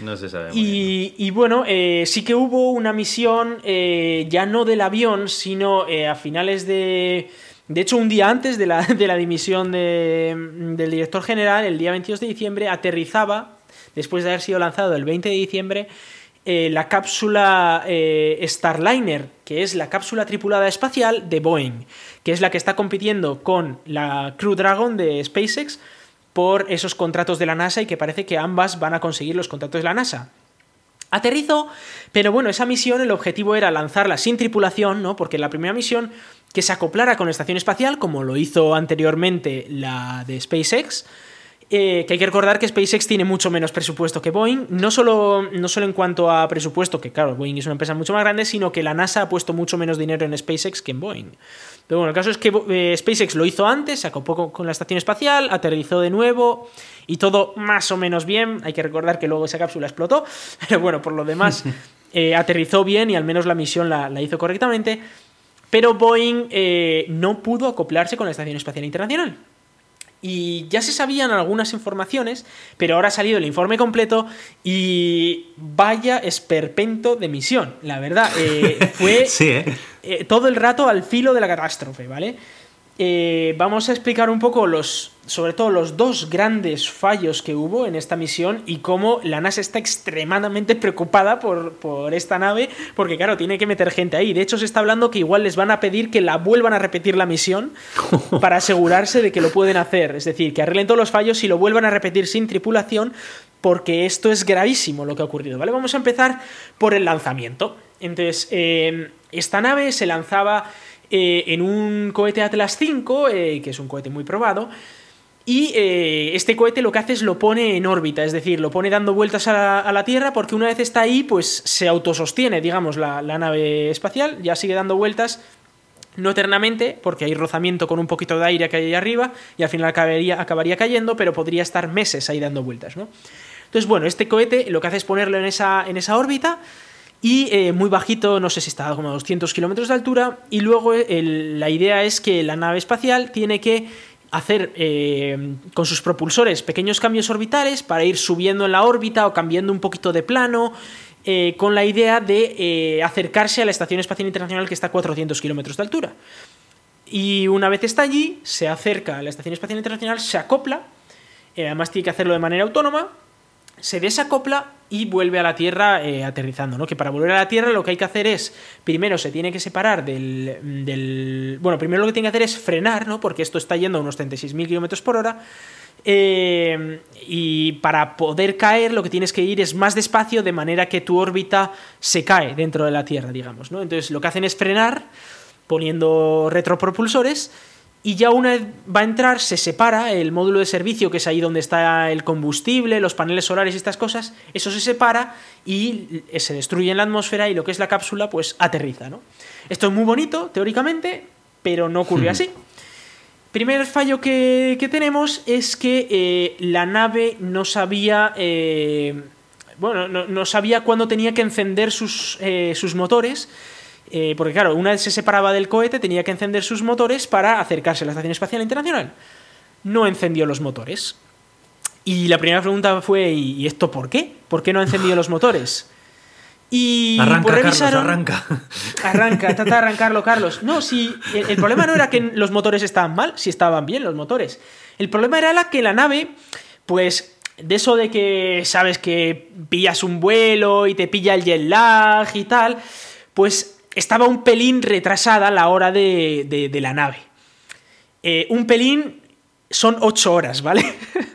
No se sabe. y, bueno, eh, sí que hubo una misión, eh, ya no del avión, sino a finales de. De hecho, un día antes de la, de la dimisión del director general, el día 22 de diciembre, aterrizaba después de haber sido lanzado el 20 de diciembre, eh, la cápsula eh, Starliner, que es la cápsula tripulada espacial de Boeing, que es la que está compitiendo con la Crew Dragon de SpaceX por esos contratos de la NASA y que parece que ambas van a conseguir los contratos de la NASA. Aterrizó, pero bueno, esa misión el objetivo era lanzarla sin tripulación, ¿no? Porque la primera misión que se acoplara con la estación espacial, como lo hizo anteriormente la de SpaceX, eh, que hay que recordar que SpaceX tiene mucho menos presupuesto que Boeing, no solo, no solo en cuanto a presupuesto, que claro, Boeing es una empresa mucho más grande, sino que la NASA ha puesto mucho menos dinero en SpaceX que en Boeing. Pero bueno, el caso es que eh, SpaceX lo hizo antes, se acopó con la estación espacial, aterrizó de nuevo y todo más o menos bien. Hay que recordar que luego esa cápsula explotó, pero bueno, por lo demás, eh, aterrizó bien y al menos la misión la, hizo correctamente. Pero Boeing no pudo acoplarse con la Estación Espacial Internacional. Y ya se sabían algunas informaciones, pero ahora ha salido el informe completo y vaya esperpento de misión, la verdad. Eh, fue ¿eh? Eh, todo el rato al filo de la catástrofe, ¿vale? Eh, vamos a explicar un poco los, sobre todo los dos grandes fallos que hubo en esta misión y cómo la NASA está extremadamente preocupada por, por, esta nave, porque claro, tiene que meter gente ahí. De hecho, se está hablando que igual les van a pedir que la vuelvan a repetir la misión para asegurarse de que lo pueden hacer. Es decir, que arreglen todos los fallos y lo vuelvan a repetir sin tripulación, porque esto es gravísimo lo que ha ocurrido. ¿vale? Vamos a empezar por el lanzamiento. Entonces, eh, esta nave se lanzaba eh, en un cohete Atlas V, eh, que es un cohete muy probado, y eh, este cohete lo que hace es lo pone en órbita, es decir, lo pone dando vueltas a la, Tierra porque una vez está ahí, pues se autosostiene, digamos, la, nave espacial, ya sigue dando vueltas, no eternamente, porque hay rozamiento con un poquito de aire que hay ahí arriba y al final acabaría, acabaría cayendo, pero podría estar meses ahí dando vueltas, ¿no? Entonces, bueno, este cohete lo que hace es ponerlo en esa, en esa órbita y eh, muy bajito, no sé si está como a 200 kilómetros de altura, y luego la idea es que la nave espacial tiene que hacer eh, con sus propulsores pequeños cambios orbitales para ir subiendo en la órbita o cambiando un poquito de plano, eh, con la idea de acercarse a la Estación Espacial Internacional que está a 400 kilómetros de altura. Y una vez está allí, se acerca a la Estación Espacial Internacional, se acopla, además tiene que hacerlo de manera autónoma, se desacopla y vuelve a la Tierra eh, aterrizando, ¿no? Que para volver a la Tierra lo que hay que hacer es, primero se tiene que separar del, Bueno, primero lo que tiene que hacer es frenar, ¿no? Porque esto está yendo a unos 36.000 km por hora. Eh, y para poder caer lo que tienes que ir es más despacio de manera que tu órbita se cae dentro de la Tierra, digamos, ¿no? Entonces lo que hacen es frenar poniendo retropropulsores y ya una vez va a entrar, se separa el módulo de servicio, que es ahí donde está el combustible, los paneles solares y estas cosas, eso se separa y se destruye en la atmósfera y lo que es la cápsula pues aterriza. ¿no? Esto es muy bonito, teóricamente, pero no ocurrió hmm. así. Primer fallo que, tenemos es que eh, la nave no sabía... Eh, bueno, no, sabía cuándo tenía que encender sus, eh, sus motores eh, porque claro, una vez se separaba del cohete tenía que encender sus motores para acercarse a la Estación Espacial Internacional. No encendió los motores. Y la primera pregunta fue, ¿y esto por qué? ¿Por qué no ha encendido los motores? Y arranca, pues revisaron, arranca. Arranca, trata de arrancarlo, Carlos. No, si el, problema no era que los motores estaban mal, si estaban bien los motores. El problema era la que la nave, pues, de eso de que sabes que pillas un vuelo y te pilla el jet lag y tal, pues estaba un pelín retrasada la hora de, la nave. Eh, un pelín son ocho horas, ¿vale?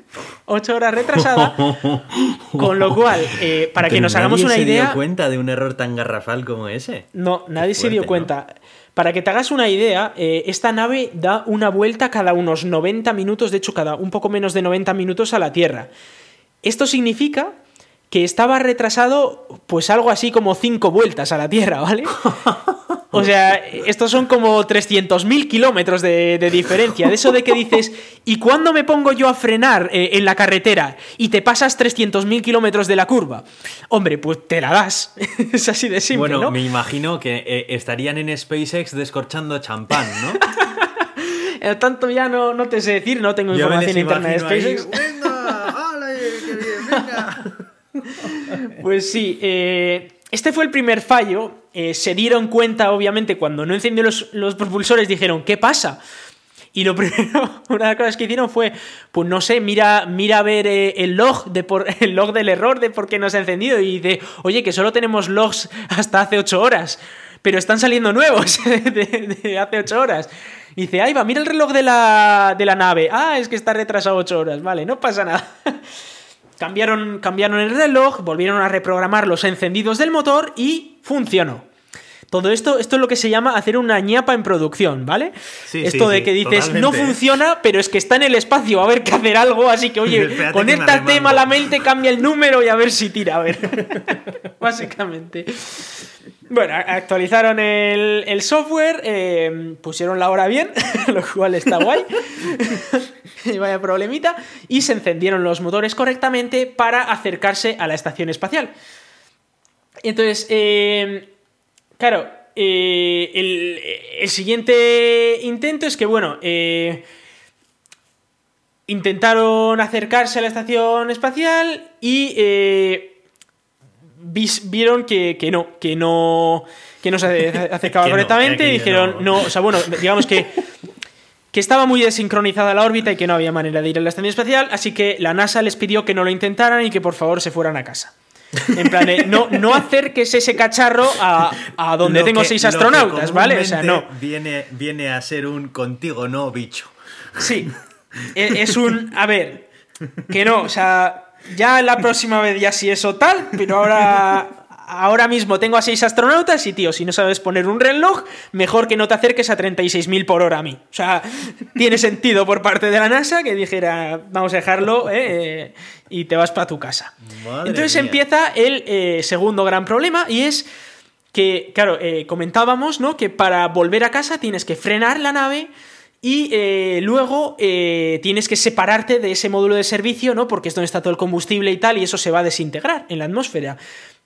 ocho horas retrasada. con lo cual, eh, para que nos hagamos una idea. ¿Nadie se dio cuenta de un error tan garrafal como ese? No, nadie se dio cuenta. Para que te hagas una idea, eh, esta nave da una vuelta cada unos 90 minutos, de hecho, cada un poco menos de 90 minutos a la Tierra. Esto significa que estaba retrasado pues algo así como cinco vueltas a la Tierra, ¿vale? O sea, estos son como 300.000 kilómetros de, diferencia. De eso de que dices, ¿y cuándo me pongo yo a frenar eh, en la carretera y te pasas 300.000 kilómetros de la curva? Hombre, pues te la das. es así de simple. Bueno, me imagino que eh, estarían en SpaceX descorchando champán, ¿no? Eh, tanto ya no, no te sé decir, no tengo información interna de SpaceX. pues sí, eh, este fue el primer fallo. Eh, se dieron cuenta, obviamente, cuando no encendió los, propulsores, dijeron, ¿qué pasa? Y lo primero, una de las cosas que hicieron fue, pues no sé, mira, mira a ver eh, el log de por, el log del error de por qué no se ha encendido. Y dice, oye, que solo tenemos logs hasta hace 8 horas, pero están saliendo nuevos de, hace 8 horas. Y dice, ahí va, mira el reloj de la, de la nave. Ah, es que está retrasado 8 horas, vale, no pasa nada. Cambiaron, cambiaron el reloj, volvieron a reprogramar los encendidos del motor y funcionó. Todo esto, esto es lo que se llama hacer una ñapa en producción, ¿vale? esto de que dices, no funciona, pero es que está en el espacio, a ver que hacer algo, así que, oye, conéctate malamente, cambia el número y a ver si tira, a ver. Básicamente. Bueno, actualizaron el, software, eh, pusieron la hora bien, lo cual está guay. Vaya problemita. Y se encendieron los motores correctamente para acercarse a la estación espacial. Entonces, eh, claro, eh, el, siguiente intento es que, bueno, intentaron acercarse a la estación espacial y vieron que, no, que no, que no se acercaba correctamente y dijeron, no. o sea, bueno, digamos que, que estaba muy desincronizada la órbita y que no había manera de ir a la estación espacial, así que la NASA les pidió que no lo intentaran y que por favor se fueran a casa. En plan, no, no acerques ese cacharro a, a donde tengo seis astronautas, ¿vale? O sea, no. Viene, viene a ser un contigo, no, bicho. Sí. E, es un. A ver. Que no, o sea ya la próxima vez ya sí eso tal, pero ahora ahora mismo tengo a seis astronautas y, tío, si no sabes poner un reloj, mejor que no te acerques a 36.000 por hora a mí. O sea, tiene sentido por parte de la NASA que dijera, vamos a dejarlo eh, y te vas para tu casa. Entonces empieza el eh, segundo gran problema y es que, claro, eh, comentábamos, ¿no? Que para volver a casa tienes que frenar la nave Y eh, luego tienes que separarte de ese módulo de servicio, ¿no? Porque es donde está todo el combustible y tal, y eso se va a desintegrar en la atmósfera.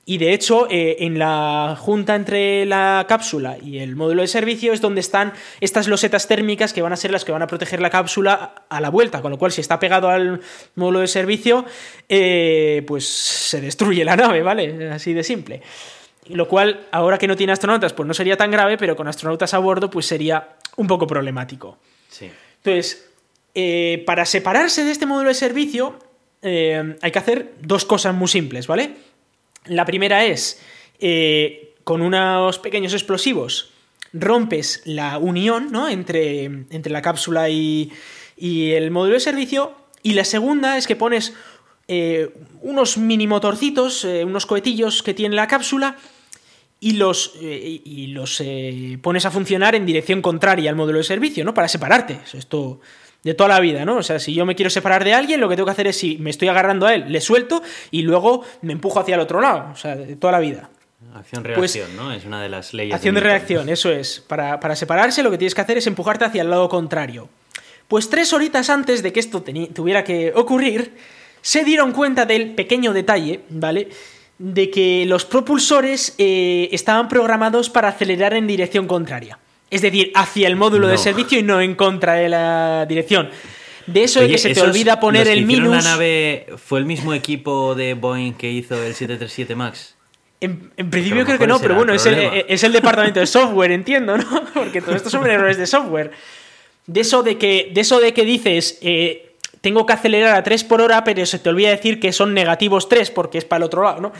Y de hecho, eh, en la junta entre la cápsula y el módulo de servicio es donde están estas losetas térmicas que van a ser las que van a proteger la cápsula a la vuelta. Con lo cual, si está pegado al módulo de servicio, eh, pues se destruye la nave, ¿vale? Así de simple. Lo cual, ahora que no tiene astronautas, pues no sería tan grave, pero con astronautas a bordo, pues sería un poco problemático. Sí. Entonces, eh, para separarse de este módulo de servicio, hay que hacer dos cosas muy simples, ¿vale? La primera es, eh, con unos pequeños explosivos, rompes la unión ¿no? entre, entre, la cápsula y, el módulo de servicio. Y la segunda es que pones eh, unos mini motorcitos, eh, unos cohetillos que tiene la cápsula y los, y los pones a funcionar en dirección contraria al módulo de servicio, ¿no? Para separarte. Esto de toda la vida, ¿no? O sea, si yo me quiero separar de alguien, lo que tengo que hacer es, si me estoy agarrando a él, le suelto y luego me empujo hacia el otro lado, o sea, de toda la vida. Acción-reacción, pues, ¿no? Es una de las leyes. Acción de, reacción, eso es. Para, para, separarse, lo que tienes que hacer es empujarte hacia el lado contrario. Pues tres horitas antes de que esto tuviera que ocurrir, se dieron cuenta del pequeño detalle, ¿vale? De que los propulsores eh, estaban programados para acelerar en dirección contraria. Es decir, hacia el módulo de servicio y no en contra de la dirección. De eso de que se te olvida poner el minus. la nave fue el mismo equipo de Boeing que hizo el 737 MAX? En, principio creo que no, pero bueno, es el, departamento de software, entiendo, ¿no? Porque todo esto son errores de software. De eso de que, de eso de que dices, eh, tengo que acelerar a 3 por hora, pero se te olvida decir que son negativos 3 porque es para el otro lado, ¿no?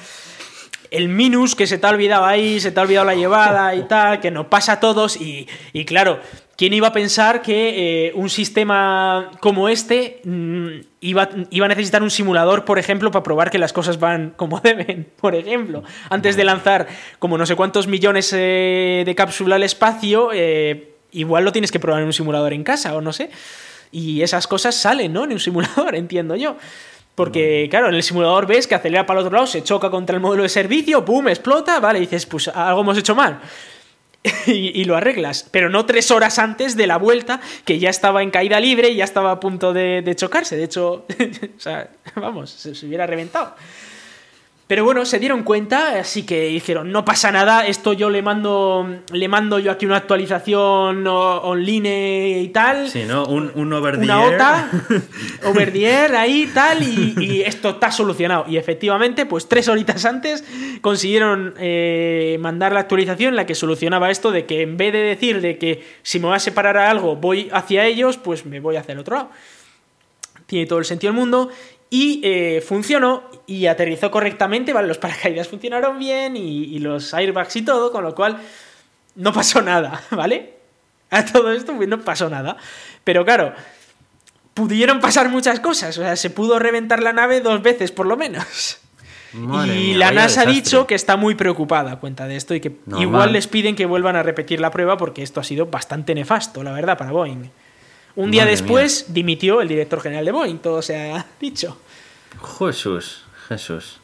El minus que se te ha olvidado ahí, se te ha olvidado la llevada y tal, que nos pasa a todos y, claro, ¿quién iba a pensar que eh, un sistema como este mm, iba, iba, a necesitar un simulador, por ejemplo, para probar que las cosas van como deben, por ejemplo? Antes de lanzar como no sé cuántos millones eh, de cápsula al espacio, eh, igual lo tienes que probar en un simulador en casa o no sé. Y esas cosas salen, ¿no? En un simulador, entiendo yo. Porque, claro, en el simulador ves que acelera para el otro lado, se choca contra el módulo de servicio, ¡pum! explota, vale, y dices, pues algo hemos hecho mal. y, lo arreglas. Pero no tres horas antes de la vuelta, que ya estaba en caída libre y ya estaba a punto de, chocarse. De hecho, o sea, vamos, se hubiera reventado. Pero bueno, se dieron cuenta, así que dijeron, no pasa nada, esto yo le mando le mando yo aquí una actualización online y tal. Sí, ¿no? Un, un over the Una OTA, over the air, ahí tal, y, esto está solucionado. Y efectivamente, pues tres horitas antes consiguieron eh, mandar la actualización en la que solucionaba esto de que en vez de decir de que si me voy a separar a algo voy hacia ellos, pues me voy hacia el otro lado. Tiene todo el sentido del mundo y eh, funcionó y aterrizó correctamente, ¿vale? Los paracaídas funcionaron bien y, los airbags y todo, con lo cual no pasó nada, ¿vale? A todo esto pues, no pasó nada. Pero claro, pudieron pasar muchas cosas, o sea, se pudo reventar la nave dos veces por lo menos. y la NASA ha dicho que está muy preocupada a cuenta de esto y que igual les piden que vuelvan a repetir la prueba porque esto ha sido bastante nefasto, la verdad, para Boeing. Un día después dimitió el director general de Boeing, todo se ha dicho. Jesús, Jesús.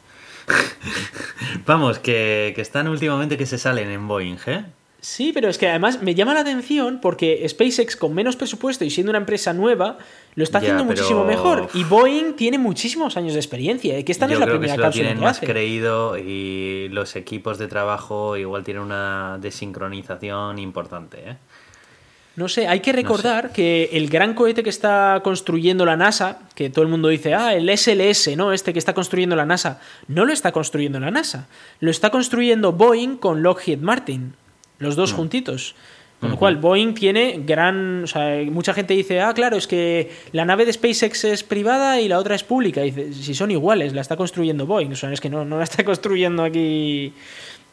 Vamos, que, están últimamente que se salen en Boeing, ¿eh? Sí, pero es que además me llama la atención porque SpaceX con menos presupuesto y siendo una empresa nueva lo está haciendo muchísimo mejor y Boeing tiene muchísimos años de experiencia, ¿eh? que esta no es la primera que se lo tienen más creído y los equipos de trabajo igual tienen una desincronización importante, ¿eh? No sé, hay que recordar que el gran cohete que está construyendo la NASA, que todo el mundo dice, ah, el SLS, ¿no? Este que está construyendo la NASA, no lo está construyendo la NASA, lo está construyendo Boeing con Lockheed Martin, los dos mm. juntitos. Con lo cual, Boeing tiene gran. O sea, mucha gente dice, ah, claro, es que la nave de SpaceX es privada y la otra es pública. Y dice, si son iguales, la está construyendo Boeing. O sea, es que no, no la está construyendo aquí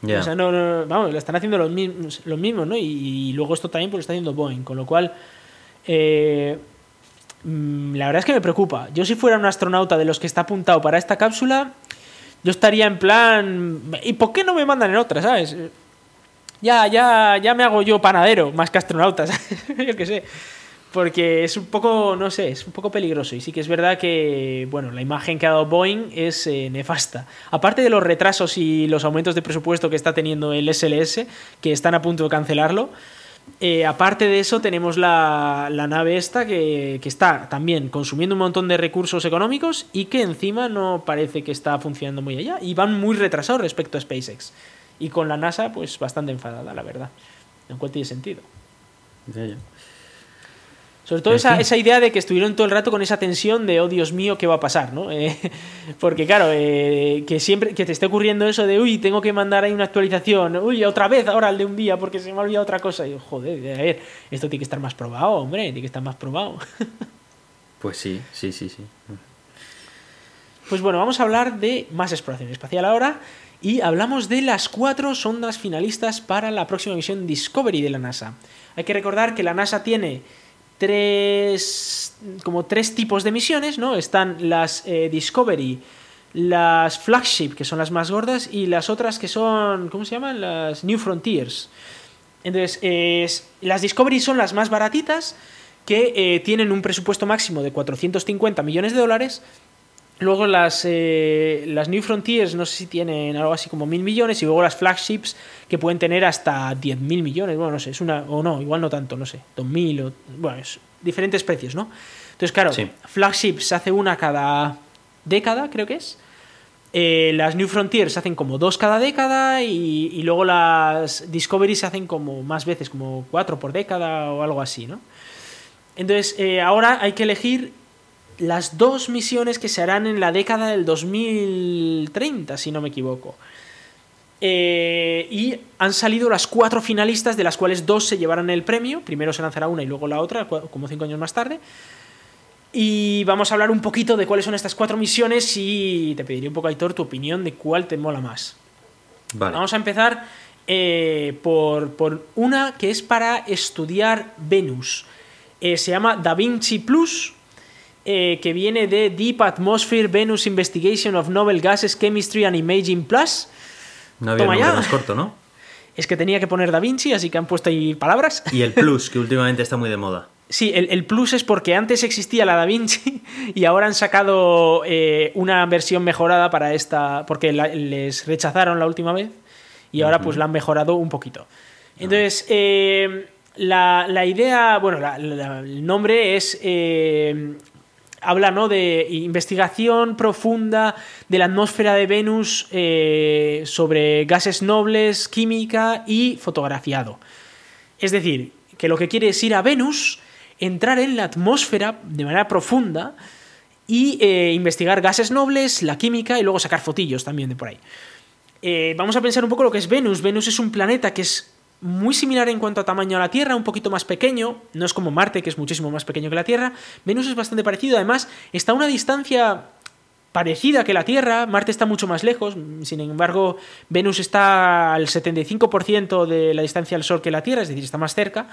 o sea, no, vamos, lo están haciendo los mismos, los mismos ¿no? Y, luego esto también pues lo está haciendo Boeing, con lo cual eh, mm, la verdad es que me preocupa. Yo si fuera un astronauta de los que está apuntado para esta cápsula, yo estaría en plan, ¿y por qué no me mandan en otra, sabes? Ya, ya, ya me hago yo panadero más que astronauta, yo qué sé porque es un poco, no sé, es un poco peligroso. Y sí que es verdad que, bueno, la imagen que ha dado Boeing es eh, nefasta. Aparte de los retrasos y los aumentos de presupuesto que está teniendo el SLS, que están a punto de cancelarlo, Eh, aparte de eso, tenemos la, nave esta que, está también consumiendo un montón de recursos económicos y que encima no parece que está funcionando muy allá. Y van muy retrasados respecto a SpaceX. Y con la NASA, pues bastante enfadada, la verdad. En cual tiene sentido. Sobre todo esa, esa, idea de que estuvieron todo el rato con esa tensión de, oh Dios mío, ¿qué va a pasar? ¿no? Eh, porque claro, eh, que siempre que te esté ocurriendo eso de, uy, tengo que mandar ahí una actualización, uy, otra vez ahora al de un día porque se me ha olvidado otra cosa. Y yo, joder, a ver, esto tiene que estar más probado, hombre, tiene que estar más probado. Pues sí, sí, sí, sí. Pues bueno, vamos a hablar de más exploración espacial ahora y hablamos de las cuatro sondas finalistas para la próxima misión Discovery de la NASA. Hay que recordar que la NASA tiene tres como tres tipos de misiones, ¿no? Están las eh, Discovery, las Flagship, que son las más gordas, y las otras que son, ¿cómo se llaman? Las New Frontiers. Entonces, las Discovery son las más baratitas, que eh, tienen un presupuesto máximo de 450 millones de dólares Luego las, eh, las New Frontiers, no sé si tienen algo así como mil millones, y luego las flagships que pueden tener hasta 10 mil millones, bueno, no sé, es una, o no, igual no tanto, no sé, 2000, o, bueno, es diferentes precios, ¿no? Entonces, claro, flagships se hace una cada década, creo que es. Eh, las New Frontiers se hacen como dos cada década y, y, luego las Discovery se hacen como más veces, como cuatro por década o algo así, ¿no? Entonces, eh, ahora hay que elegir las dos misiones que se harán en la década del 2030, si no me equivoco. Eh, y han salido las cuatro finalistas, de las cuales dos se llevarán el premio. Primero se lanzará una y luego la otra, como cinco años más tarde. Y vamos a hablar un poquito de cuáles son estas cuatro misiones y te pediría un poco, Aitor, tu opinión de cuál te mola más. Vamos a empezar eh, por, una que es para estudiar Venus. Eh, se llama Da Vinci Plus eh, que viene de Deep Atmosphere Venus Investigation of Novel Gases Chemistry and Imaging Plus. No había Toma más corto, ¿no? Es que tenía que poner Da Vinci, así que han puesto ahí palabras. Y el Plus, que últimamente está muy de moda. Sí, el, Plus es porque antes existía la Da Vinci y ahora han sacado eh, una versión mejorada para esta, porque les rechazaron la última vez y ahora pues la han mejorado un poquito. Entonces, eh, la, idea, bueno, el nombre es habla ¿no? de investigación profunda de la atmósfera de Venus eh, sobre gases nobles, química y fotografiado. Es decir, que lo que quiere es ir a Venus, entrar en la atmósfera de manera profunda y eh, investigar gases nobles, la química y luego sacar fotillos también de por ahí. Eh, vamos a pensar un poco lo que es Venus. Venus es un planeta que es muy similar en cuanto a tamaño a la Tierra, un poquito más pequeño, no es como Marte, que es muchísimo más pequeño que la Tierra. Venus es bastante parecido, además está a una distancia parecida que la Tierra, Marte está mucho más lejos, sin embargo Venus está al 75% de la distancia al Sol que la Tierra, es decir, está más cerca.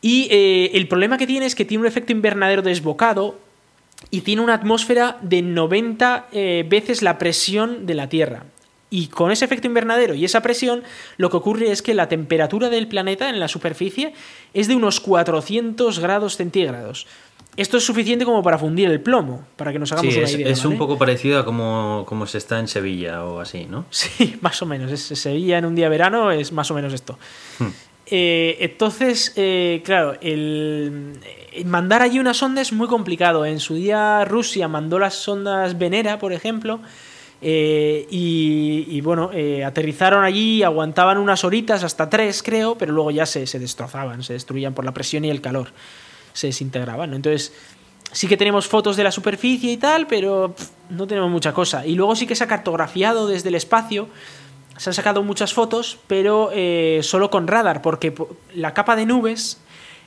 Y eh, el problema que tiene es que tiene un efecto invernadero desbocado y tiene una atmósfera de 90 eh, veces la presión de la Tierra. Y con ese efecto invernadero y esa presión, lo que ocurre es que la temperatura del planeta en la superficie es de unos 400 grados centígrados. Esto es suficiente como para fundir el plomo, para que nos hagamos una idea. Es un poco parecido a como, se está en Sevilla o así, ¿no? Sí, más o menos. Es, Sevilla en un día de verano es más o menos esto. Hmm. Eh, entonces, eh, claro, el, mandar allí una sonda es muy complicado. En su día Rusia mandó las sondas Venera, por ejemplo, eh, y, bueno, eh, aterrizaron allí, aguantaban unas horitas, hasta tres creo, pero luego ya se, destrozaban, se destruían por la presión y el calor, se desintegraban. Entonces, sí que tenemos fotos de la superficie y tal, pero no tenemos mucha cosa. Y luego sí que se ha cartografiado desde el espacio, se han sacado muchas fotos, pero eh, solo con radar, porque la capa de nubes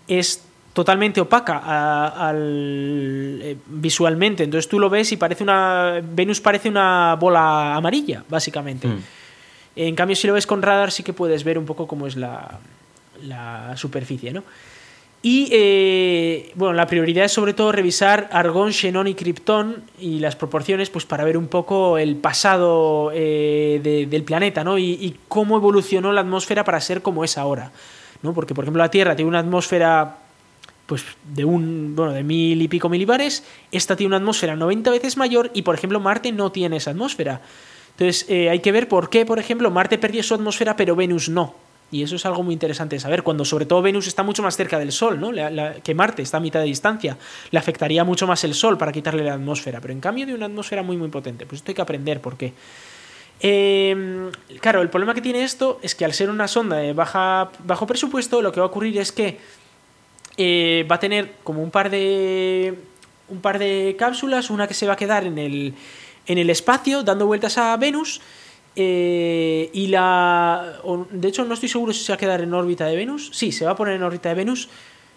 es totalmente opaca al, eh, visualmente. Entonces tú lo ves y parece una. Venus parece una bola amarilla, básicamente. Hmm. En cambio, si lo ves con radar, sí que puedes ver un poco cómo es la, la superficie, ¿no? Y eh, bueno, la prioridad es sobre todo revisar argón, xenón y criptón y las proporciones, pues para ver un poco el pasado eh, del planeta, ¿no? Y, y, cómo evolucionó la atmósfera para ser como es ahora, ¿no? Porque, por ejemplo, la Tierra tiene una atmósfera pues de un bueno de mil y pico milibares esta tiene una atmósfera 90 veces mayor y por ejemplo Marte no tiene esa atmósfera entonces eh, hay que ver por qué por ejemplo Marte perdió su atmósfera pero Venus no Y eso es algo muy interesante de saber, cuando sobre todo Venus está mucho más cerca del Sol, ¿no? que Marte está a mitad de distancia. Le afectaría mucho más el Sol para quitarle la atmósfera, pero en cambio de una atmósfera muy muy potente. Pues esto hay que aprender por qué. Em, claro, el problema que tiene esto es que al ser una sonda de baja, bajo presupuesto, lo que va a ocurrir es que eh, va a tener como un par de un par de cápsulas, una que se va a quedar en el, en el espacio dando vueltas a Venus eh, y la de hecho no estoy seguro si se va a quedar en órbita de Venus, sí, se va a poner en órbita de Venus.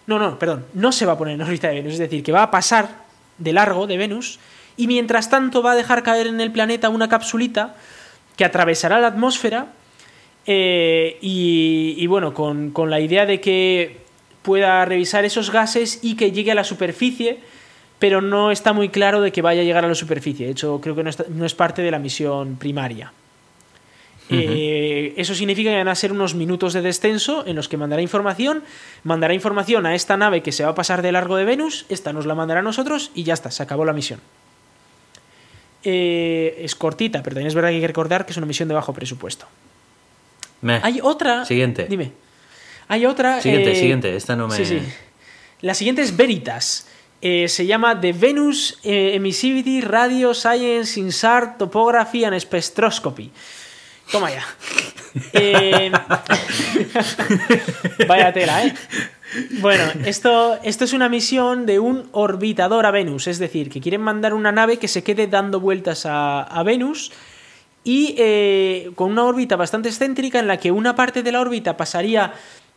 No, no, perdón, no se va a poner en órbita de Venus, es decir, que va a pasar de largo de Venus y mientras tanto va a dejar caer en el planeta una capsulita que atravesará la atmósfera eh, y, bueno, con, la idea de que pueda revisar esos gases y que llegue a la superficie, pero no está muy claro de que vaya a llegar a la superficie. De hecho, creo que no, es parte de la misión primaria. Eh, eso significa que van a ser unos minutos de descenso en los que mandará información, mandará información a esta nave que se va a pasar de largo de Venus, esta nos la mandará a nosotros y ya está, se acabó la misión. Eh, es cortita, pero también es verdad que hay que recordar que es una misión de bajo presupuesto. Hay otra. Siguiente. Dime. Hay otra. Siguiente, eh, siguiente. Esta no me. Sí, sí. La siguiente es Veritas. Eh, se llama The Venus Emissivity Radio Science Insart Topography and Spectroscopy. Toma ya. Vaya tela, ¿eh? Bueno, esto, esto es una misión de un orbitador a Venus, es decir, que quieren mandar una nave que se quede dando vueltas a, Venus y eh, con una órbita bastante excéntrica en la que una parte de la órbita pasaría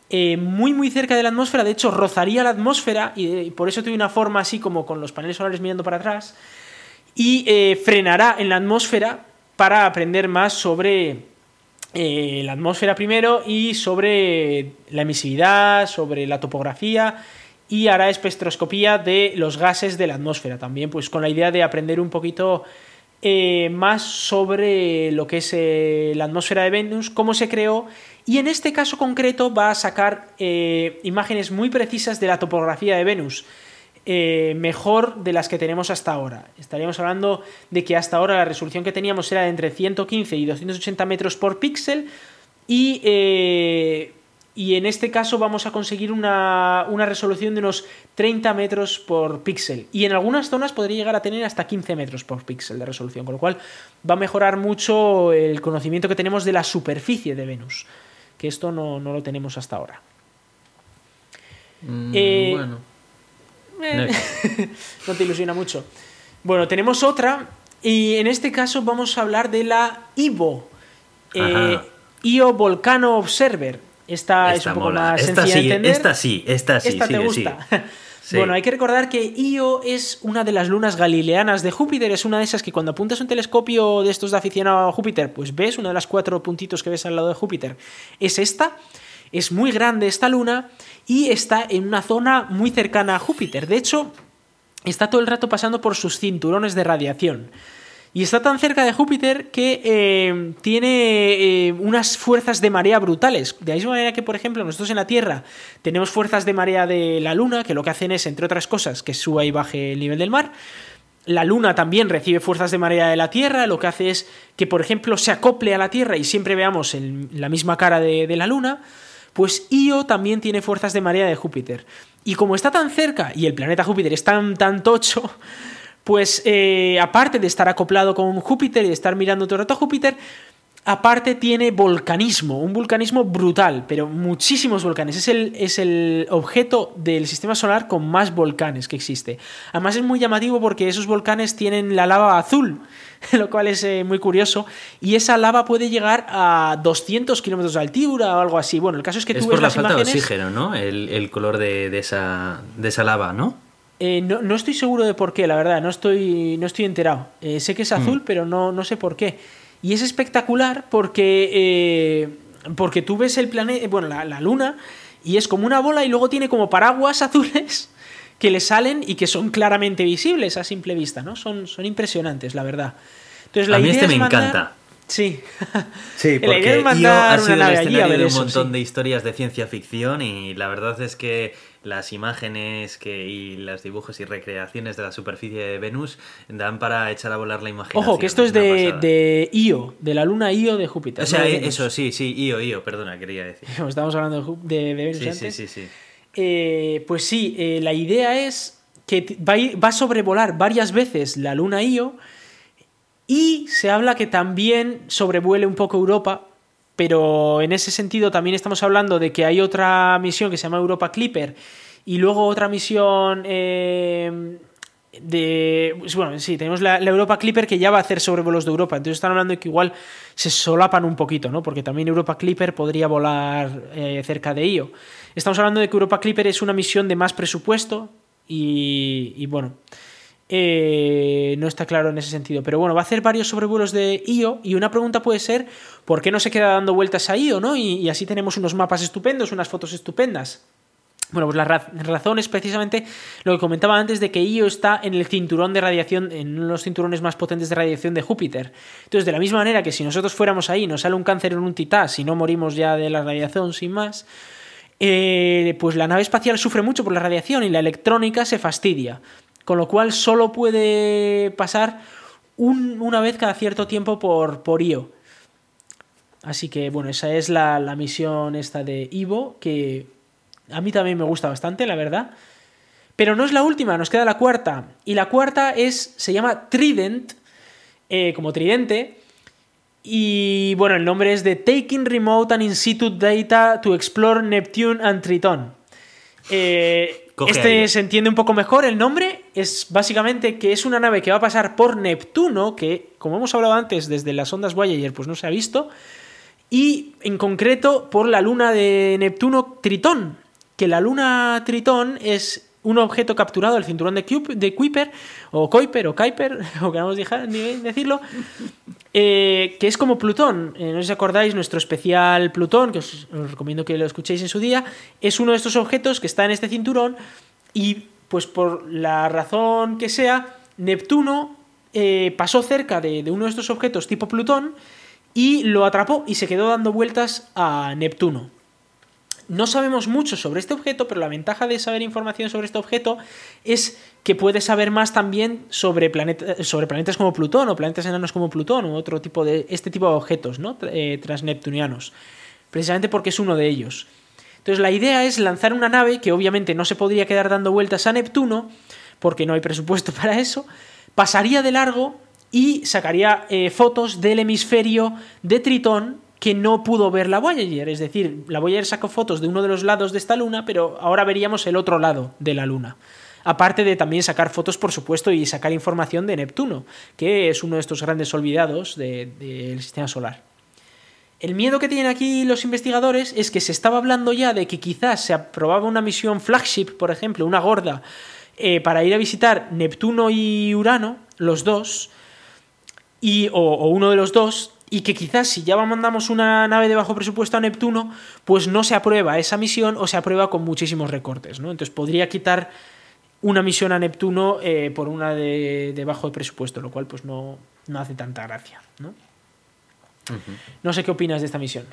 eh, muy muy cerca de la atmósfera, de hecho rozaría la atmósfera y, y por eso tiene una forma así como con los paneles solares mirando para atrás. Y eh, frenará en la atmósfera para aprender más sobre eh, la atmósfera primero y sobre la emisividad, sobre la topografía y hará espectroscopía de los gases de la atmósfera también, pues con la idea de aprender un poquito eh, más sobre lo que es eh, la atmósfera de Venus, cómo se creó y en este caso concreto va a sacar imágenes muy precisas de la topografía de Venus. Eh, mejor de las que tenemos hasta ahora. Estaríamos hablando de que hasta ahora la resolución que teníamos era de entre 115 y 280 metros por píxel y, eh, y en este caso vamos a conseguir una, resolución de unos 30 metros por píxel y en algunas zonas podría llegar a tener hasta 15 metros por píxel de resolución, con lo cual va a mejorar mucho el conocimiento que tenemos de la superficie de Venus, que esto no, lo tenemos hasta ahora. Mm, eh, bueno. no te ilusiona mucho. Bueno, tenemos otra y en este caso vamos a hablar de la IVO. Eh, IO Volcano Observer. Esta, es un poco más esta sencilla sí, de entender. Esta sí, esta sí. Esta te gusta. Bueno, hay que recordar que Io es una de las lunas galileanas de Júpiter. Es una de esas que cuando apuntas un telescopio de estos de aficionado a Júpiter, pues ves una de las cuatro puntitos que ves al lado de Júpiter. Es esta. Es muy grande esta luna y está en una zona muy cercana a Júpiter. De hecho, está todo el rato pasando por sus cinturones de radiación. Y está tan cerca de Júpiter que eh, tiene eh, unas fuerzas de marea brutales. De la misma manera que, por ejemplo, nosotros en la Tierra tenemos fuerzas de marea de la Luna, que lo que hacen es, entre otras cosas, que suba y baje el nivel del mar. La Luna también recibe fuerzas de marea de la Tierra, lo que hace es que, por ejemplo, se acople a la Tierra y siempre veamos la misma cara de la Luna. Pues Io también tiene fuerzas de marea de Júpiter. Y como está tan cerca y el planeta Júpiter es tan, tan tocho, pues eh, aparte de estar acoplado con Júpiter y de estar mirando todo el rato a Júpiter, aparte tiene volcanismo, un volcanismo brutal, pero muchísimos volcanes. Es el, es el objeto del sistema solar con más volcanes que existe. Además es muy llamativo porque esos volcanes tienen la lava azul, lo cual es eh, muy curioso. Y esa lava puede llegar a 200 kilómetros de altura o algo así. Bueno, el caso es que tú ves por la falta de oxígeno, ¿no? El, color de, esa, de esa lava, ¿no? Eh, no, estoy seguro de por qué, la verdad, no estoy, no estoy enterado. Eh, sé que es azul, mm. pero no, no sé por qué. Y es espectacular porque, eh, porque tú ves el planeta, bueno, la, luna, y es como una bola y luego tiene como paraguas azules que le salen y que son claramente visibles a simple vista, ¿no? Son, son impresionantes, la verdad. Entonces, la a mí este me encanta. Sí. Sí, La porque idea es mandar ha una sido el nave allí a escenario ver de un eso, montón sí. de historias de ciencia ficción y la verdad es que las imágenes que, y los dibujos y recreaciones de la superficie de Venus dan para echar a volar la imaginación. Ojo, que esto es de, de Io, de la luna Io de Júpiter. O sea, no eh, eso, sí, sí, Io, Io, perdona, quería decir. Como estábamos hablando de, de, de Venus Sí, sí, antes. sí, sí. Eh, pues sí, eh, la idea es que va a, ir- va a sobrevolar varias veces la luna Io y se habla que también sobrevuele un poco Europa, pero en ese sentido también estamos hablando de que hay otra misión que se llama Europa Clipper y luego otra misión eh, de... pues Bueno, sí, tenemos la, Europa Clipper que ya va a hacer sobrevuelos de Europa, entonces están hablando de que igual se solapan un poquito, ¿no? Porque también Europa Clipper podría volar eh, cerca de Io. Estamos hablando de que Europa Clipper es una misión de más presupuesto y, y bueno, eh, no está claro en ese sentido. Pero bueno, va a hacer varios sobrevuelos de Io y una pregunta puede ser ¿por qué no se queda dando vueltas a Io, no? Y, así tenemos unos mapas estupendos, unas fotos estupendas. Bueno, pues la ra- razón es precisamente lo que comentaba antes de que Io está en el cinturón de radiación, en uno de los cinturones más potentes de radiación de Júpiter. Entonces, de la misma manera que si nosotros fuéramos ahí, nos sale un cáncer en un titán, si no morimos ya de la radiación sin más, eh, pues la nave espacial sufre mucho por la radiación y la electrónica se fastidia. Con lo cual solo puede pasar un- una vez cada cierto tiempo por, por Io. Así que bueno, esa es la, la misión esta de Ivo, que a mí también me gusta bastante, la verdad. Pero no es la última, nos queda la cuarta. Y la cuarta es, se llama Trident, eh, como tridente. Y bueno, el nombre es de Taking Remote and In Situ Data to Explore Neptune and Triton. Eh, Coge este aire. se entiende un poco mejor. El nombre es básicamente que es una nave que va a pasar por Neptuno, que como hemos hablado antes desde las ondas Voyager, pues no se ha visto. Y en concreto por la luna de Neptuno Tritón, que la luna Tritón es un objeto capturado del cinturón de, de Kuiper, o Kuiper, o Kuiper, o queramos decirlo, eh, que es como Plutón. Eh, no os acordáis, nuestro especial Plutón, que os, recomiendo que lo escuchéis en su día, es uno de estos objetos que está en este cinturón y pues por la razón que sea, Neptuno eh, pasó cerca de uno de estos objetos tipo Plutón y lo atrapó y se quedó dando vueltas a Neptuno. No sabemos mucho sobre este objeto, pero la ventaja de saber información sobre este objeto es que puedes saber más también sobre, sobre planetas como Plutón o planetas enanos como Plutón o otro tipo de este tipo de objetos, ¿no? Eh, transneptunianos. Precisamente porque es uno de ellos. Entonces la idea es lanzar una nave que obviamente no se podría quedar dando vueltas a Neptuno, porque no hay presupuesto para eso, pasaría de largo y sacaría eh, fotos del hemisferio de Tritón que no pudo ver la Voyager. Es decir, la Voyager sacó fotos de uno de los lados de esta luna, pero ahora veríamos el otro lado de la luna. Aparte de también sacar fotos, por supuesto, y sacar información de Neptuno, que es uno de estos grandes olvidados de- del sistema solar. El miedo que tienen aquí los investigadores es que se estaba hablando ya de que quizás se aprobaba una misión flagship, por ejemplo, una gorda, eh, para ir a visitar Neptuno y Urano, los dos, y, o uno de los dos, y que quizás si ya mandamos una nave de bajo presupuesto a Neptuno, pues no se aprueba esa misión o se aprueba con muchísimos recortes, ¿no? Entonces podría quitar una misión a Neptuno eh, por una de, de bajo presupuesto, lo cual pues no, no hace tanta gracia, ¿no? No sé qué opinas de esta misión.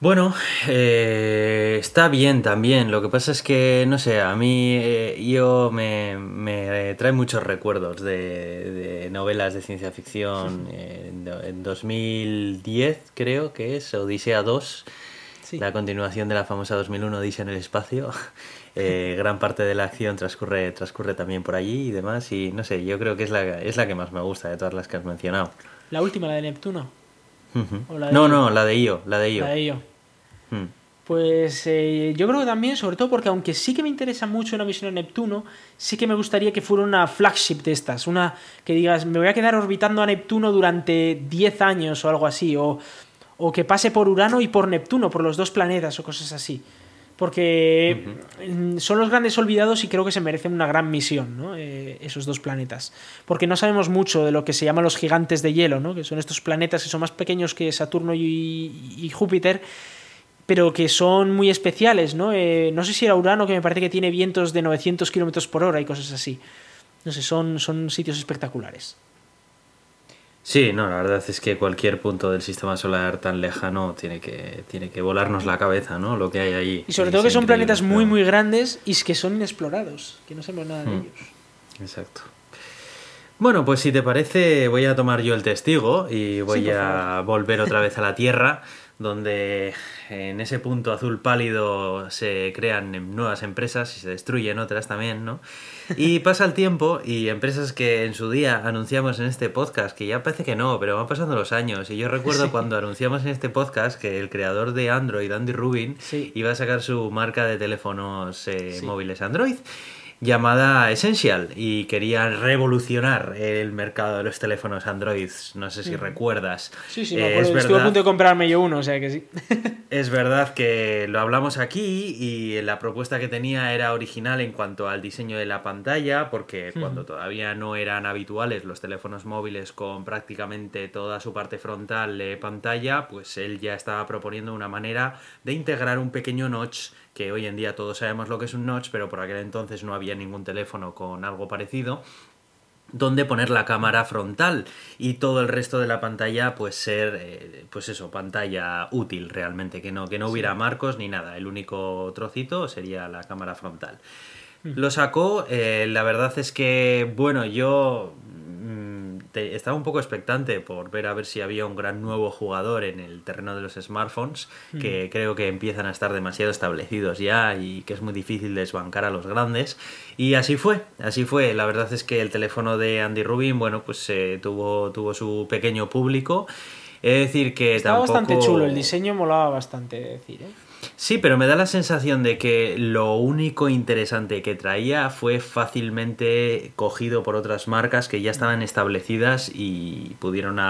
Bueno, eh, está bien también. Lo que pasa es que, no sé, a mí eh, yo me, me trae muchos recuerdos de, de novelas de ciencia ficción. eh, en do- en 2010 creo que es Odisea 2, Sí. la continuación de la famosa 2001 Odisea en el espacio. Eh, gran parte de la acción transcurre, transcurre también por allí y demás. Y no sé, yo creo que es la, es la que más me gusta de todas las que has mencionado. La última, la de Neptuno. Ujú. O la de No, Io. no, la de Io, la de Io. La de Io. Mm. Pues eh, yo creo que también, sobre todo porque aunque sí que me interesa mucho una misión a Neptuno, sí que me gustaría que fuera una flagship de estas, una que digas, me voy a quedar orbitando a Neptuno durante 10 años o algo así, o, o que pase por Urano y por Neptuno, por los dos planetas o cosas así. Porque mm, son los grandes olvidados y creo que se merecen una gran misión, ¿no? Eh, esos dos planetas. Porque no sabemos mucho de lo que se llaman los gigantes de hielo, ¿no? que son estos planetas que son más pequeños que Saturno y, y Júpiter, pero que son muy especiales, ¿no? Eh, no sé si era Urano, que me parece que tiene vientos de 900 kilómetros por hora y cosas así. No sé, son, son sitios espectaculares. Sí, no, la verdad es que cualquier punto del sistema solar tan lejano tiene que, tiene que volarnos la cabeza, ¿no? Lo que hay ahí. Y sobre todo que son planetas muy, muy grandes y que son inexplorados, que no sabemos nada de hmm. ellos. Exacto. Bueno, pues si te parece, voy a tomar yo el testigo y voy a volver otra vez a la Tierra, donde en ese punto azul pálido se crean nuevas empresas y se destruyen otras también, ¿no? Y pasa el tiempo y empresas que en su día anunciamos en este podcast, que ya parece que no, pero van pasando los años. Y yo recuerdo cuando anunciamos en este podcast que el creador de Android, Andy Rubin, iba a sacar su marca de teléfonos eh, móviles Android llamada Essential y querían revolucionar el mercado de los teléfonos Android. No sé si recuerdas. Sí, sí, me acuerdo. Estuve a punto de comprarme yo uno, o sea que sí. es verdad que lo hablamos aquí y la propuesta que tenía era original en cuanto al diseño de la pantalla, porque cuando todavía no eran habituales los teléfonos móviles con prácticamente toda su parte frontal de pantalla, pues él ya estaba proponiendo una manera de integrar un pequeño notch que hoy en día todos sabemos lo que es un notch, pero por aquel entonces no había ningún teléfono con algo parecido donde poner la cámara frontal y todo el resto de la pantalla pues ser eh, pues eso pantalla útil realmente que no que no hubiera marcos ni nada. El único trocito sería la cámara frontal. Mm. lo sacó eh, la verdad es que bueno yo estaba un poco expectante por ver a ver si había un gran nuevo jugador en el terreno de los smartphones, que creo que empiezan a estar demasiado establecidos ya y que es muy difícil desbancar a los grandes. Y así fue, así fue. La verdad es que el teléfono de Andy Rubin, bueno, pues eh, tuvo, tuvo su pequeño público. Es decir, que Estaba bastante chulo, el diseño molaba bastante, decir, ¿eh? Sí, pero me da la sensación de que lo único interesante que traía fue fácilmente cogido por otras marcas que ya estaban establecidas y pudieron,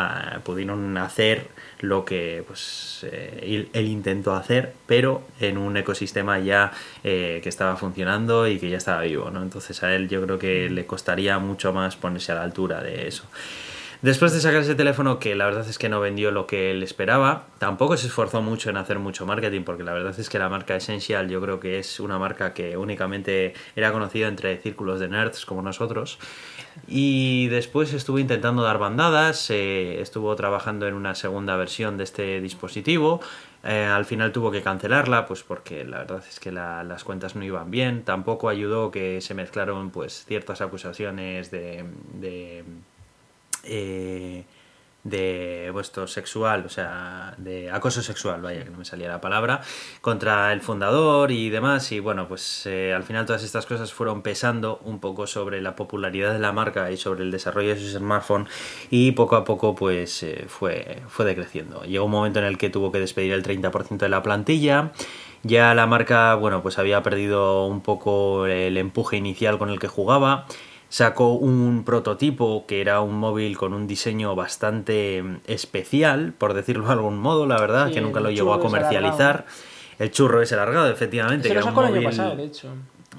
pudieron hacer lo que pues, eh, él, intentó hacer, pero en un ecosistema ya eh, que estaba funcionando y que ya estaba vivo. ¿no? Entonces a él yo creo que le costaría mucho más ponerse a la altura de eso. Después de sacar ese teléfono que la verdad es que no vendió lo que él esperaba, tampoco se esforzó mucho en hacer mucho marketing porque la verdad es que la marca Essential yo creo que es una marca que únicamente era conocida entre círculos de nerds como nosotros. Y después estuvo intentando dar bandadas, eh, estuvo trabajando en una segunda versión de este dispositivo. Eh, al final tuvo que cancelarla, pues porque la verdad es que las cuentas no iban bien. Tampoco ayudó que se mezclaron pues ciertas acusaciones de eh, de vuestro sexual, o sea, de acoso sexual, vaya, que no me salía la palabra, contra el fundador y demás. Y bueno, pues eh, al final todas estas cosas fueron pesando un poco sobre la popularidad de la marca y sobre el desarrollo de su smartphone y poco a poco pues eh, fue, fue decreciendo. Llegó un momento en el que tuvo que despedir el 30% de la plantilla. Ya la marca, bueno, pues había perdido un poco el empuje inicial con el que jugaba sacó un prototipo que era un móvil con un diseño bastante especial, por decirlo de algún modo, la verdad, que nunca lo llegó a comercializar. El churro es alargado, efectivamente. Se lo sacó el año pasado, de hecho.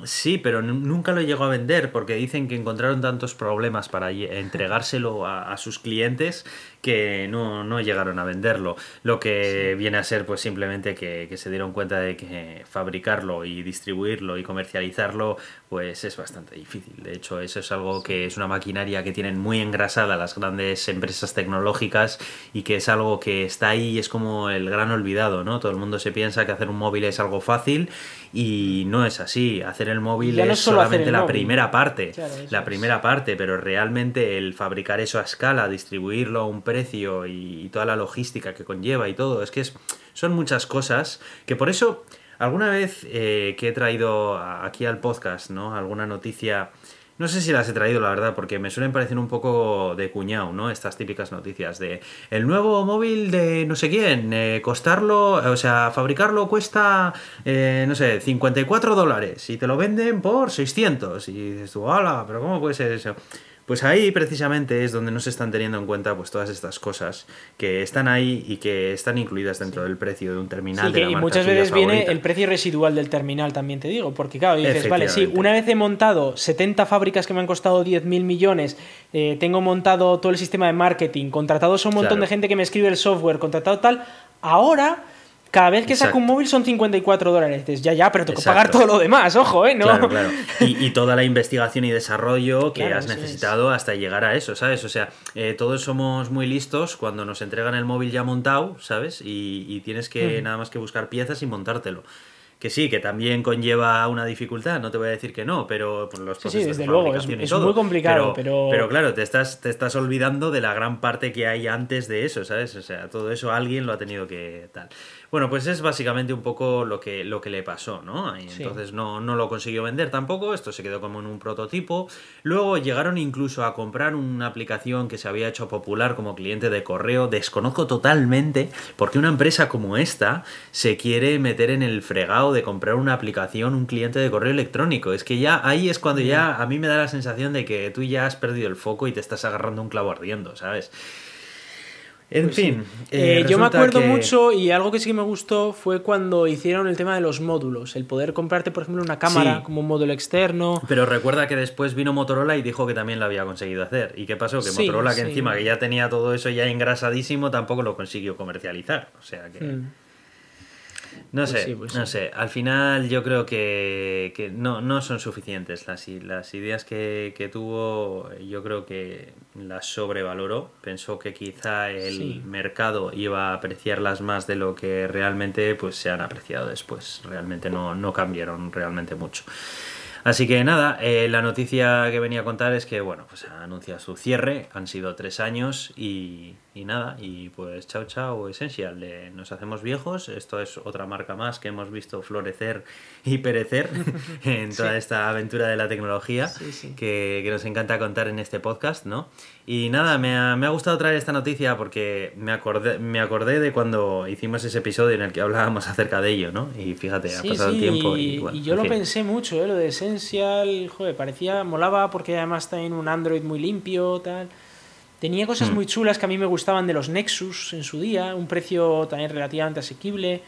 Sí, pero nunca lo llegó a vender porque dicen que encontraron tantos problemas para entregárselo a, sus clientes que no, no, llegaron a venderlo. Lo que viene a ser pues simplemente que, que, se dieron cuenta de que fabricarlo y distribuirlo y comercializarlo pues es bastante difícil. De hecho, eso es algo que es una maquinaria que tienen muy engrasada las grandes empresas tecnológicas y que es algo que está ahí y es como el gran olvidado, ¿no? Todo el mundo se piensa que hacer un móvil es algo fácil y no es así. Hacer el móvil es solamente la primera parte, la primera parte, pero realmente el fabricar eso a escala, distribuirlo a un precio y, toda la logística que conlleva y todo, es que es, son muchas cosas que por eso alguna vez eh, que he traído aquí al podcast, ¿no? Alguna noticia no sé si las he traído, la verdad, porque me suelen parecer un poco de cuñado, ¿no? Estas típicas noticias de el nuevo móvil de no sé quién, eh, costarlo, o sea, fabricarlo cuesta, eh, no sé, 54 dólares y te lo venden por 600. Y dices tú, ¡hala! ¿Pero cómo puede ser eso? Pues ahí precisamente es donde no se están teniendo en cuenta pues todas estas cosas que están ahí y que están incluidas dentro del precio de un terminal. y muchas veces viene el precio residual del terminal, también te digo, porque claro, dices, vale, sí, una vez he montado 70 fábricas que me han costado 10.000 millones, eh, tengo montado todo el sistema de marketing, contratado a un montón de gente que me escribe el software, contratado tal, ahora cada vez que saco un móvil son 54 dólares. Dices, ya, ya, pero tengo que pagar todo lo demás, ojo, ¿eh? ¿No? Claro, claro. Y, toda la investigación y desarrollo que has necesitado hasta llegar a eso, ¿sabes? O sea, eh, todos somos muy listos cuando nos entregan el móvil ya montado, ¿sabes? Y, tienes que nada más que buscar piezas y montártelo que sí, que también conlleva una dificultad, no te voy a decir que no, pero por los procesos sí, desde luego, es, muy complicado, pero, pero... claro, te estás, te estás olvidando de la gran parte que hay antes de eso, ¿sabes? O sea, todo eso alguien lo ha tenido que tal. Bueno, pues es básicamente un poco lo que, lo que le pasó, ¿no? Y entonces no, no lo consiguió vender tampoco, esto se quedó como en un prototipo. Luego llegaron incluso a comprar una aplicación que se había hecho popular como cliente de correo. Desconozco totalmente porque una empresa como esta se quiere meter en el fregado de comprar una aplicación, un cliente de correo electrónico. Es que ya ahí es cuando ya a mí me da la sensación de que tú ya has perdido el foco y te estás agarrando un clavo ardiendo, ¿sabes? En pues fin. Eh, yo me acuerdo mucho y algo que sí que me gustó fue cuando hicieron el tema de los módulos. El poder comprarte, por ejemplo, una cámara como un módulo externo. Pero recuerda que después vino Motorola y dijo que también lo había conseguido hacer. ¿Y qué pasó? Que Motorola, que encima que ya tenía todo eso ya engrasadísimo, tampoco lo consiguió comercializar. O sea que. Hmm. No pues sé, pues no sé. Al final yo creo que, no, no, son suficientes las, las ideas que, tuvo. Yo creo que las sobrevaloró. Pensó que quizá el mercado iba a apreciarlas más de lo que realmente pues se han apreciado después. Realmente no, no cambiaron realmente mucho. Así que nada, eh, la noticia que venía a contar es que, bueno, pues anuncia su cierre, han sido tres años y, nada, y pues chao chao Essential, nos hacemos viejos, esto es otra marca más que hemos visto florecer y perecer en toda esta aventura de la tecnología Que, nos encanta contar en este podcast, ¿no? Y nada, me ha, me ha, gustado traer esta noticia porque me acordé, me acordé de cuando hicimos ese episodio en el que hablábamos acerca de ello, ¿no? Y fíjate, ha pasado el tiempo y, y yo lo pensé mucho, ¿eh? Lo de Essential joder, parecía, molaba porque además también un Android muy limpio, tal. Tenía cosas hmm. muy chulas que a mí me gustaban de los Nexus en su día, un precio también relativamente asequible.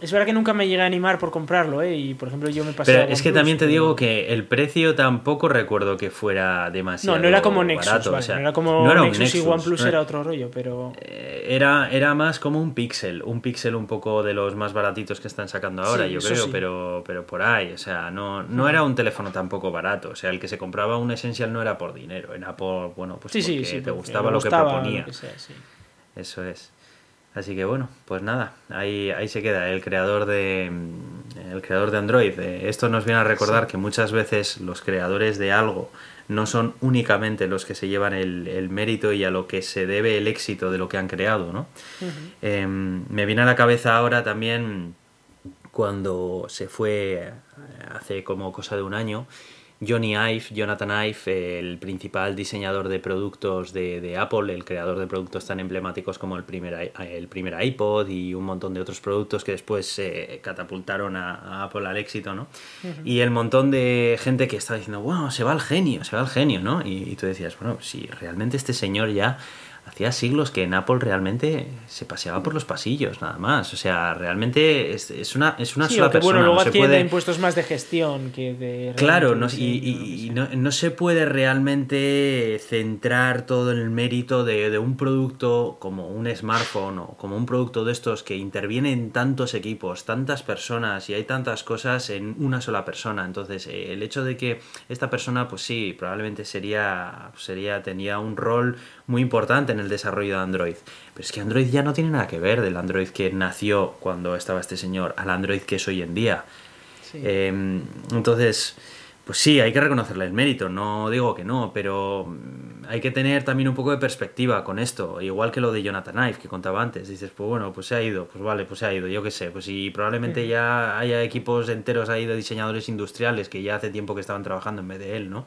Es verdad que nunca me llegué a animar por comprarlo, ¿eh? Y por ejemplo, yo me pasé. Pero es que también te digo que el precio tampoco recuerdo que fuera demasiado. No, no era como Nexus, no era como Nexus, y OnePlus era otro rollo, pero. Eh, era, era más como un Pixel, un Pixel un poco de los más baratitos que están sacando ahora, yo creo, pero, pero por ahí, o sea, no, no era un teléfono tampoco barato, o sea, el que se compraba un Essential no era por dinero, era por, bueno, pues porque te gustaba lo que proponía. Eso es. Así que bueno, pues nada, ahí, ahí se queda el creador de mm, el creador de Android. Eh, esto nos viene a recordar que muchas veces los creadores de algo no son únicamente los que se llevan el, mérito y a lo que se debe el éxito de lo que han creado, ¿no? Em, me viene a la cabeza ahora también cuando se fue hace como cosa de un año Johnny Ive, Jonathan Ive, el principal diseñador de productos de, Apple, el creador de productos tan emblemáticos como el primer, el primer iPod y un montón de otros productos que después se catapultaron a, Apple al éxito, ¿no? Y el montón de gente que estaba diciendo, wow, se va al genio, se va al genio, ¿no? Y, y tú decías, bueno, si realmente este señor ya hacía siglos que en Apple realmente se paseaba por los pasillos, nada más. O sea, realmente es, una, es una sola persona. Bueno, luego no impuestos más de gestión que de. Claro, no, y, no, se puede realmente centrar todo en el mérito de, un producto como un smartphone o como un producto de estos que intervienen tantos equipos, tantas personas y hay tantas cosas en una sola persona. Entonces, eh, el hecho de que esta persona, pues sí, probablemente sería, sería tenía un rol muy importante en el desarrollo de Android. Pero es que Android ya no tiene nada que ver del Android que nació cuando estaba este señor al Android que es hoy en día. Em, entonces, pues sí, hay que reconocerle el mérito, no digo que no, pero mm, hay que tener también un poco de perspectiva con esto, igual que lo de Jonathan Ive que contaba antes, dices, pues bueno, pues se ha ido, pues vale, pues se ha ido, yo qué sé, pues y probablemente ya haya equipos enteros ahí de diseñadores industriales que ya hace tiempo que estaban trabajando en vez de él, ¿no?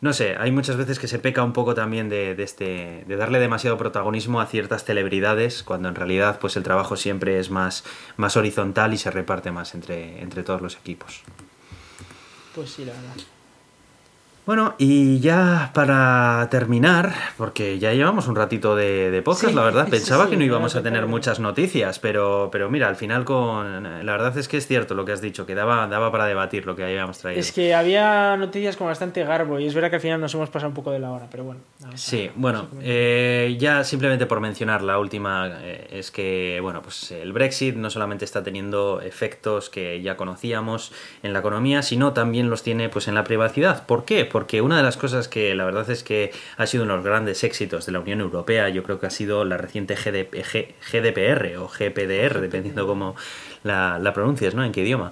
No sé, hay muchas veces que se peca un poco también de, este, de darle demasiado protagonismo a ciertas celebridades, cuando en realidad pues el trabajo siempre es más, más horizontal y se reparte más entre, entre todos los equipos. Pues sí, la verdad. Bueno, y ya para terminar, porque ya llevamos un ratito de, de podcast, Sí, la verdad, pensaba sí, que no íbamos a tener muchas noticias, pero, pero mira, al final con... La verdad es que es cierto lo que has dicho, que daba, daba para debatir lo que habíamos traído. Es que había noticias con bastante garbo y es verdad que al final nos hemos pasado un poco de la hora, pero bueno. Sí, bueno, eh, ya simplemente por mencionar la última, eh, es que, bueno, pues el Brexit no solamente está teniendo efectos que ya conocíamos en la economía, sino también los tiene pues en la privacidad. ¿Por qué? Porque una de las cosas que la verdad es que ha sido uno de los grandes éxitos de la Unión Europea, yo creo que ha sido la reciente GDP G- GDPR o GPDR, dependiendo cómo la, la pronuncias, ¿no? En qué idioma.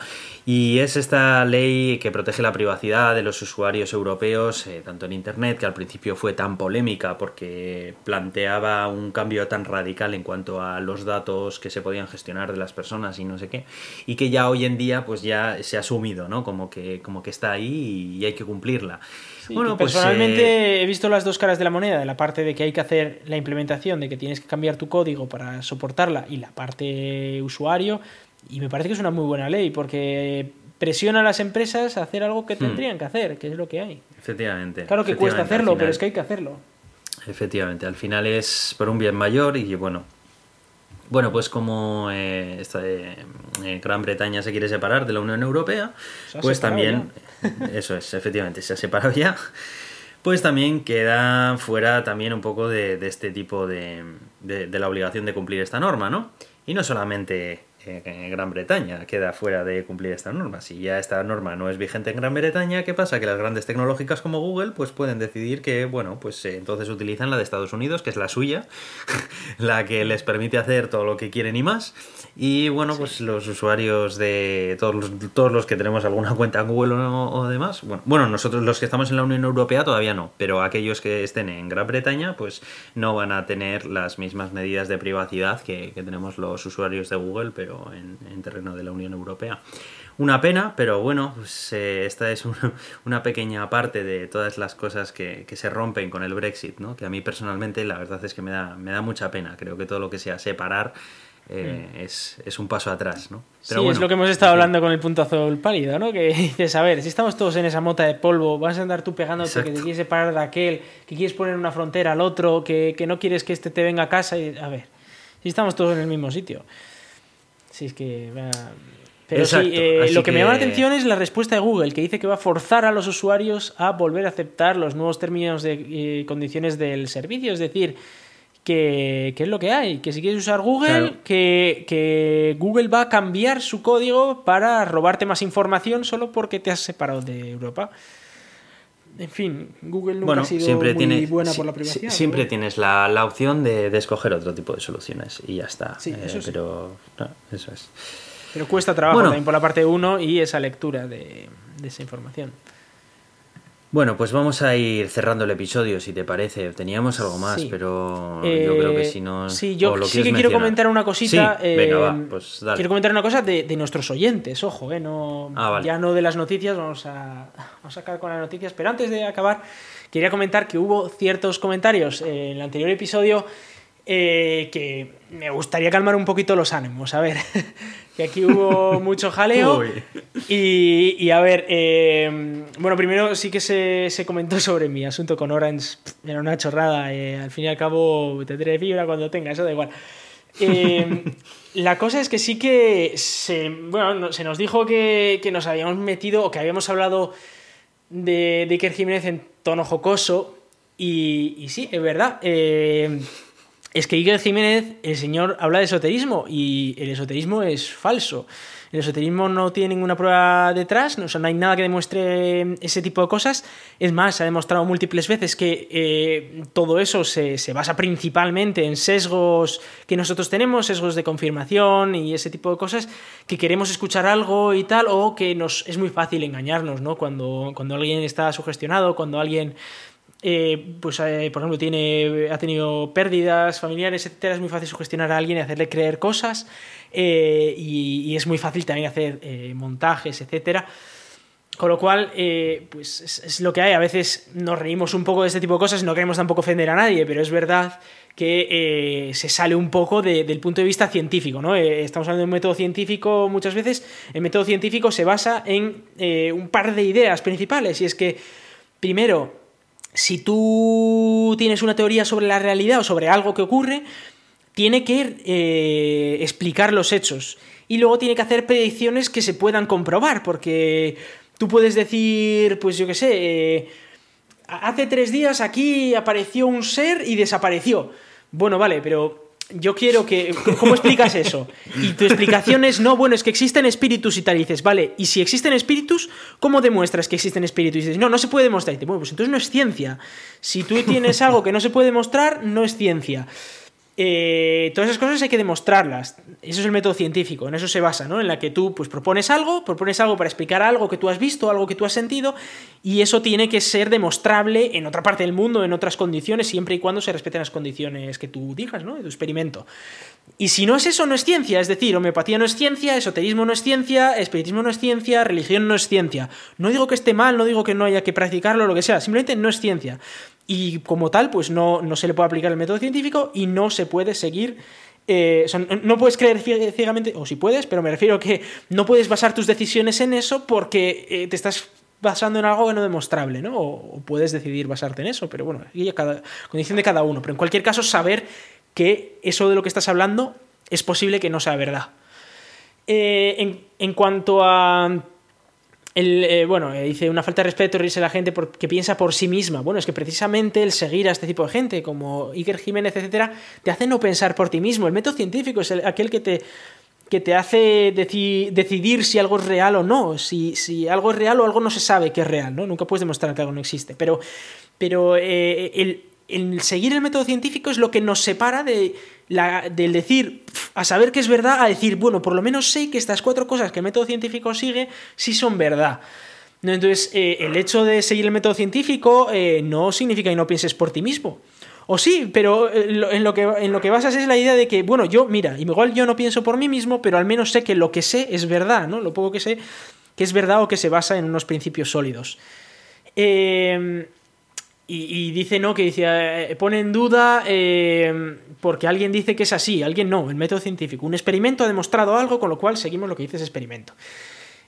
Y es esta ley que protege la privacidad de los usuarios europeos, eh, tanto en Internet, que al principio fue tan polémica porque planteaba un cambio tan radical en cuanto a los datos que se podían gestionar de las personas y no sé qué, y que ya hoy en día pues ya se ha asumido, ¿no? Como que, como que está ahí y hay que cumplirla. Sí, bueno, pues, personalmente eh, he visto las dos caras de la moneda, de la parte de que hay que hacer la implementación, de que tienes que cambiar tu código para soportarla, y la parte usuario, y me parece que es una muy buena ley, porque presiona a las empresas a hacer algo que tendrían que hacer, que es lo que hay. efectivamente. Claro que cuesta efectivamente, hacerlo, pero es que hay que hacerlo. Efectivamente, al final es por un bien mayor y bueno. Bueno, pues como eh, esta, eh, Gran Bretaña se quiere separar de la Unión Europea, pues también, eso es, efectivamente, se ha separado ya, pues también queda fuera también un poco de, este tipo de, de, de la obligación de cumplir esta norma, ¿no? Y no solamente eh, Gran Bretaña queda fuera de cumplir esta norma. Si ya esta norma no es vigente en Gran Bretaña, ¿qué pasa? Que las grandes tecnológicas como Google pues pueden decidir que, bueno, pues eh, entonces utilizan la de Estados Unidos, que es la suya, la que les permite hacer todo lo que quieren y más. Y bueno, pues los usuarios de todos los, todos los que tenemos alguna cuenta en Google o, o demás, bueno, bueno, nosotros los que estamos en la Unión Europea todavía no, pero aquellos que estén en Gran Bretaña pues no van a tener las mismas medidas de privacidad que, que tenemos los usuarios de Google, pero en, en terreno de la Unión Europea. Una pena, pero bueno, pues, eh, esta es un- una pequeña parte de todas las cosas que, que se rompen con el Brexit, ¿no? Que a mí personalmente la verdad es que me da, me da mucha pena. Creo que todo lo que sea separar eh, es, es un paso atrás, ¿no? sí, es lo que hemos estado sí. hablando con el punto azul pálido, ¿no? Que dices, a ver, si estamos todos en esa mota de polvo, vas a andar tú pegándote que te Exacto. quieres separar de aquel, que quieres poner una frontera al otro, que, que no quieres que este te venga a casa y... A ver, si estamos todos en el mismo sitio. Si es que... Pero Exacto, sí, eh, lo que, me llama la atención es la respuesta de Google, que dice que va a forzar a los usuarios a volver a aceptar los nuevos términos de eh, condiciones del servicio. Es decir, que, que es lo que hay, que si quieres usar Google, Claro. que, que Google va a cambiar su código para robarte más información solo porque te has separado de Europa. En fin, Google nunca Bueno, ha sido siempre muy tiene, buena si- por la si- privacidad. siempre pero- tienes la, la opción de, de escoger otro tipo de soluciones y ya está. Sí, Eh, sí. Pero no, eso es. Pero cuesta trabajo Bueno. también por la parte 1 y esa lectura de, de esa información. Bueno, pues vamos a ir cerrando el episodio, si te parece. Teníamos algo más, Sí. pero yo Eh, creo que si no. Sí, yo sí que quiero mencionar. comentar una cosita. Sí, venga, eh, va, pues dale. Quiero comentar una cosa de, de nuestros oyentes, ojo, eh, no, Ah, vale. ya no de las noticias, vamos a, vamos a acabar con las noticias. Pero antes de acabar, quería comentar que hubo ciertos comentarios eh, en el anterior episodio eh, que me gustaría calmar un poquito los ánimos. A ver, que aquí hubo mucho jaleo. Y, y a ver, eh, bueno, primero sí que se, se comentó sobre mi asunto con Orange. Era una chorrada. eh, al fin y al cabo, tendré fibra cuando tenga, eso da igual. La cosa es que sí que se, bueno, no- se nos dijo que, que nos habíamos metido o que habíamos hablado de, de Iker Jiménez en tono jocoso. Y, y sí, es verdad. eh, es que Iker Jiménez, el señor, habla de esoterismo y el esoterismo es falso. El esoterismo no tiene ninguna prueba detrás, no, hay nada que demuestre ese tipo de cosas. Es más, se ha demostrado múltiples veces que eh, todo eso se, se basa principalmente en sesgos que nosotros tenemos, sesgos de confirmación y ese tipo de cosas, que queremos escuchar algo y tal, o que nos es muy fácil engañarnos, ¿no? Cuando, cuando alguien está sugestionado, cuando alguien eh, pues, eh, por ejemplo, tiene, ha tenido pérdidas familiares, etcétera, es muy fácil sugestionar a alguien y hacerle creer cosas. eh, y, y es muy fácil también hacer montajes, etcétera. Con lo cual, pues es, lo que hay. A veces nos reímos un poco de este tipo de cosas, no queremos tampoco ofender a nadie, pero es verdad que se sale un poco de- del punto de vista científico. ¿no? Estamos hablando de un método científico muchas veces. El método científico se basa en un par de ideas principales, y es que primero, si tú tienes una teoría sobre la realidad o sobre algo que ocurre, tiene que eh, explicar los hechos. Y luego tiene que hacer predicciones que se puedan comprobar, porque tú puedes decir, pues yo qué sé, eh, hace tres días aquí apareció un ser y desapareció. Bueno, vale, pero yo quiero que. ¿Cómo explicas eso? Y tu explicación es: no, bueno, es que existen espíritus y tal. Y dices, vale, y si existen espíritus, ¿cómo demuestras que existen espíritus? Y dices, no, no se puede demostrar. Y dices, bueno, pues entonces no es ciencia. Si tú tienes algo que no se puede demostrar, no es ciencia. Eh, todas esas cosas hay que demostrarlas. Eso es el método científico, en eso se basa, ¿no? En la que tú pues, propones algo, propones algo para explicar algo que tú has visto, algo que tú has sentido, y eso tiene que ser demostrable en otra parte del mundo, en otras condiciones, siempre y cuando se respeten las condiciones que tú digas, ¿no? De tu experimento. Y si no es eso, no es ciencia. Es decir, homeopatía no es ciencia, esoterismo no es ciencia, espiritismo no es ciencia, religión no es ciencia. No digo que esté mal, no digo que no haya que practicarlo, lo que sea, simplemente no es ciencia y como tal, pues no, no se le puede aplicar el método científico y no se puede seguir eh, no puedes creer ciegamente, o si puedes, pero me refiero a que no puedes basar tus decisiones en eso porque eh, te estás basando en algo no demostrable, ¿no? O, puedes decidir basarte en eso, pero bueno, aquí cada, condición de cada uno. Pero en cualquier caso, saber que eso de lo que estás hablando es posible que no sea verdad. Eh, en, en cuanto a el, eh, bueno, eh, dice una falta de respeto reírse la gente que piensa por sí misma. Bueno, es que precisamente el seguir a este tipo de gente, como Iker Jiménez, etcétera, te hace no pensar por ti mismo. El método científico es aquel que te, que te hace decidir si algo es real o no, si, si, algo es real o algo no se sabe que es real, ¿no? Nunca puedes demostrar que algo no existe. Pero, pero eh, el, el seguir el método científico es lo que nos separa de la, del decir a saber que es verdad a decir, bueno, por lo menos sé que estas cuatro cosas que el método científico sigue sí son verdad. Entonces, eh, el hecho de seguir el método científico eh, no significa que no pienses por ti mismo. O sí, pero eh, en lo, que, en lo que basas es la idea de que, bueno, yo, mira, igual yo no pienso por mí mismo, pero al menos sé que lo que sé es verdad, ¿no? Lo poco que sé que es verdad o que se basa en unos principios sólidos. Eh, y, dice, no, que dice, eh, pone en duda eh, porque alguien dice que es así, alguien no, el método científico. Un experimento ha demostrado algo, con lo cual seguimos lo que dice ese experimento.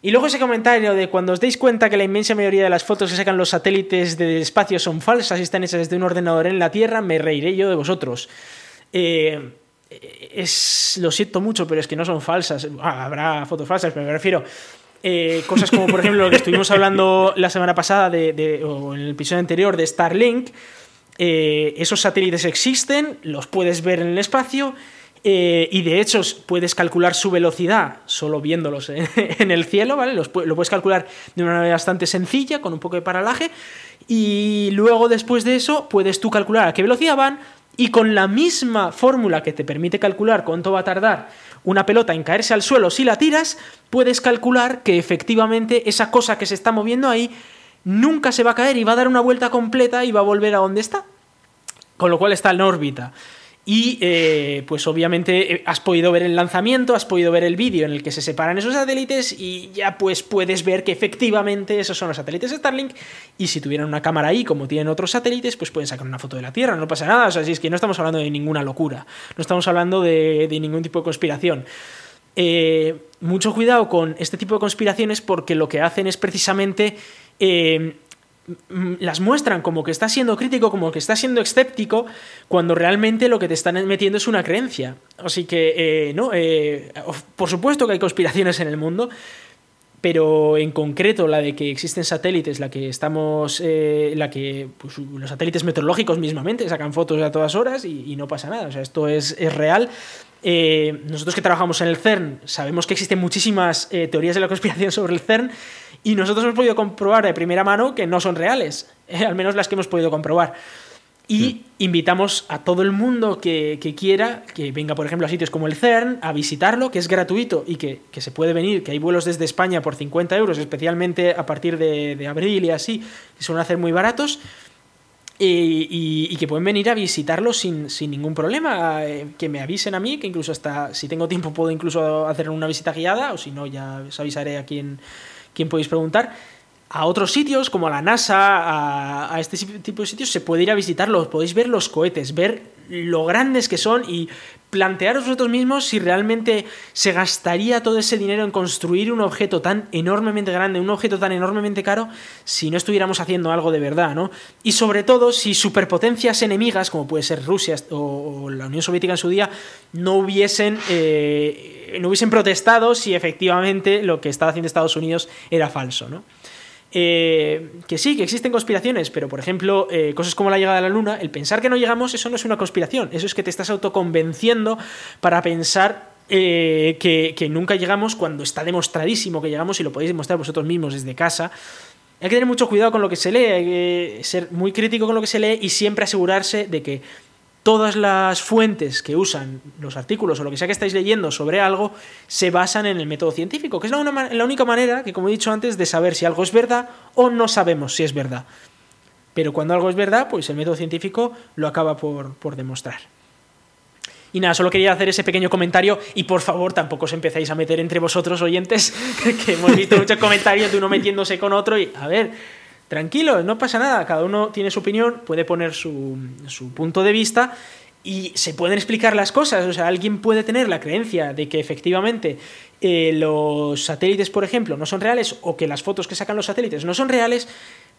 Y luego ese comentario de cuando os deis cuenta que la inmensa mayoría de las fotos que sacan los satélites del espacio son falsas y están hechas desde un ordenador en la Tierra, me reiré yo de vosotros. Eh, es, lo siento mucho, pero es que no son falsas. Ah, habrá fotos falsas, pero me refiero eh, cosas como, por ejemplo, lo que estuvimos hablando la semana pasada de, o en el episodio anterior de Starlink. Eh, esos satélites existen, los puedes ver en el espacio eh, y de hecho puedes calcular su velocidad solo viéndolos en, el cielo, ¿vale? lo puedes calcular de una manera bastante sencilla, con un poco de paralaje, y luego después de eso puedes tú calcular a qué velocidad van y con la misma fórmula que te permite calcular cuánto va a tardar una pelota en caerse al suelo si la tiras, puedes calcular que efectivamente esa cosa que se está moviendo ahí nunca se va a caer y va a dar una vuelta completa y va a volver a donde está. Con lo cual está en órbita. Y eh, pues obviamente eh, has podido ver el lanzamiento, has podido ver el vídeo en el que se separan esos satélites y ya pues puedes ver que efectivamente esos son los satélites Starlink. Y si tuvieran una cámara ahí como tienen otros satélites pues pueden sacar una foto de la Tierra, no pasa nada, o sea, si es que no estamos hablando de ninguna locura, no estamos hablando de, ningún tipo de conspiración. Eh, mucho cuidado con este tipo de conspiraciones porque lo que hacen es precisamente las muestran como que estás siendo crítico, como que estás siendo escéptico, cuando realmente lo que te están metiendo es una creencia. Así que, eh, no, eh, por supuesto que hay conspiraciones en el mundo, pero en concreto la de que existen satélites, la que estamos, eh, la que pues, los satélites meteorológicos mismamente sacan fotos a todas horas y, no pasa nada. O sea, esto es, es real. Nosotros que trabajamos en el CERN sabemos que existen muchísimas teorías de la conspiración sobre el CERN y nosotros hemos podido comprobar de primera mano que no son reales, eh, al menos las que hemos podido comprobar. Y invitamos a todo el mundo que, quiera, que venga, por ejemplo, a sitios como el CERN, a visitarlo, que es gratuito y que, se puede venir, que hay vuelos desde España por 50 euros, especialmente a partir de, abril y así, que suelen hacer muy baratos. Y, que pueden venir a visitarlo sin, sin, ningún problema, eh, que me avisen a mí, que incluso hasta si tengo tiempo puedo incluso hacer una visita guiada, o si no ya os avisaré aquí en, quien podéis preguntar. A otros sitios, como a la NASA, a, este tipo de sitios, se puede ir a visitarlos, podéis ver los cohetes, ver lo grandes que son y plantearos vosotros mismos si realmente se gastaría todo ese dinero en construir un objeto tan enormemente grande, un objeto tan enormemente caro, si no estuviéramos haciendo algo de verdad, ¿no? Y sobre todo si superpotencias enemigas, como puede ser Rusia o la Unión Soviética en su día, no hubiesen, eh, no hubiesen protestado si efectivamente lo que estaba haciendo Estados Unidos era falso, ¿no? Eh, que sí, que existen conspiraciones, pero por ejemplo, eh, cosas como la llegada a la luna, el pensar que no llegamos, eso no es una conspiración, eso es que te estás autoconvenciendo para pensar eh, que, nunca llegamos cuando está demostradísimo que llegamos y lo podéis demostrar vosotros mismos desde casa. Hay que tener mucho cuidado con lo que se lee, hay que ser muy crítico con lo que se lee y siempre asegurarse de que todas las fuentes que usan los artículos o lo que sea que estáis leyendo sobre algo se basan en el método científico, que es la, única manera que, como he dicho antes, de saber si algo es verdad o no sabemos si es verdad. Pero cuando algo es verdad, pues el método científico lo acaba por, por demostrar. Y nada, solo quería hacer ese pequeño comentario y por favor tampoco os empezáis a meter entre vosotros oyentes, que hemos visto muchos comentarios de uno metiéndose con otro y a ver, tranquilo, no pasa nada, cada uno tiene su opinión, puede poner su, punto de vista y se pueden explicar las cosas. O sea, alguien puede tener la creencia de que efectivamente eh, los satélites, por ejemplo, no son reales o que las fotos que sacan los satélites no son reales,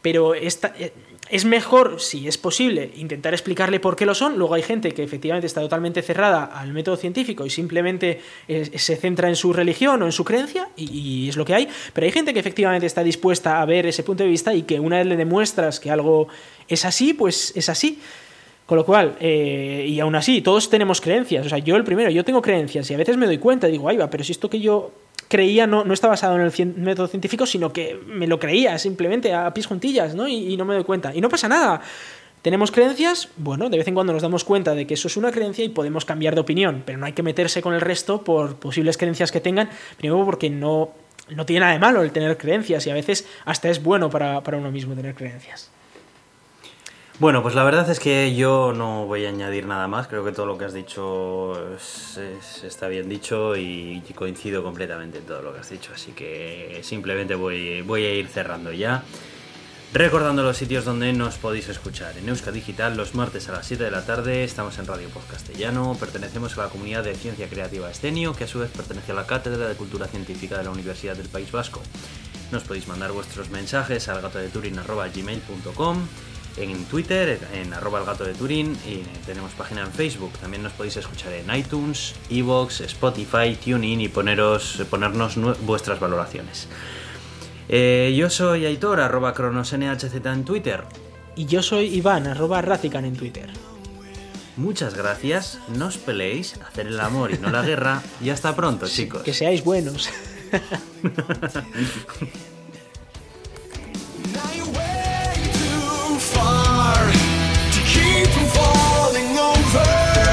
pero esta, eh, es mejor, si es posible, intentar explicarle por qué lo son. Luego hay gente que efectivamente está totalmente cerrada al método científico y simplemente eh, se centra en su religión o en su creencia, y, es lo que hay. Pero hay gente que efectivamente está dispuesta a ver ese punto de vista y que una vez le demuestras que algo es así, pues es así. Con lo cual, eh, y aún así, todos tenemos creencias. O sea, yo el primero, yo tengo creencias y a veces me doy cuenta, digo, ay va, pero si esto que yo creía no, no está basado en el método científico, sino que me lo creía simplemente a pies juntillas, ¿no? Y, no me doy cuenta. Y no pasa nada. ¿Tenemos creencias? Bueno, de vez en cuando nos damos cuenta de que eso es una creencia y podemos cambiar de opinión, pero no hay que meterse con el resto por posibles creencias que tengan, primero porque no, no tiene nada de malo el tener creencias y a veces hasta es bueno para, para uno mismo tener creencias. Bueno, pues la verdad es que yo no voy a añadir nada más. Creo que todo lo que has dicho está bien dicho y coincido completamente en todo lo que has dicho. Así que simplemente voy, voy a ir cerrando ya. Recordando los sitios donde nos podéis escuchar. En Euska Digital los martes a las 7 de la tarde estamos en Radio Post Castellano. Pertenecemos a la comunidad de Ciencia Creativa Estenio, que a su vez pertenece a la Cátedra de Cultura Científica de la Universidad del País Vasco. Nos podéis mandar vuestros mensajes al gatodeturin.gmail.com en Twitter, en arroba el gato de Turín, y tenemos página en Facebook. También nos podéis escuchar en iTunes, Evox, Spotify, TuneIn y poneros, ponernos vuestras valoraciones. Eh, yo soy Aitor, arroba cronosnhz en Twitter. Y yo soy Iván, arroba Razican en Twitter. Muchas gracias, no os peleéis, hacer el amor y no la guerra, y hasta pronto, chicos. Que seáis buenos. falling over.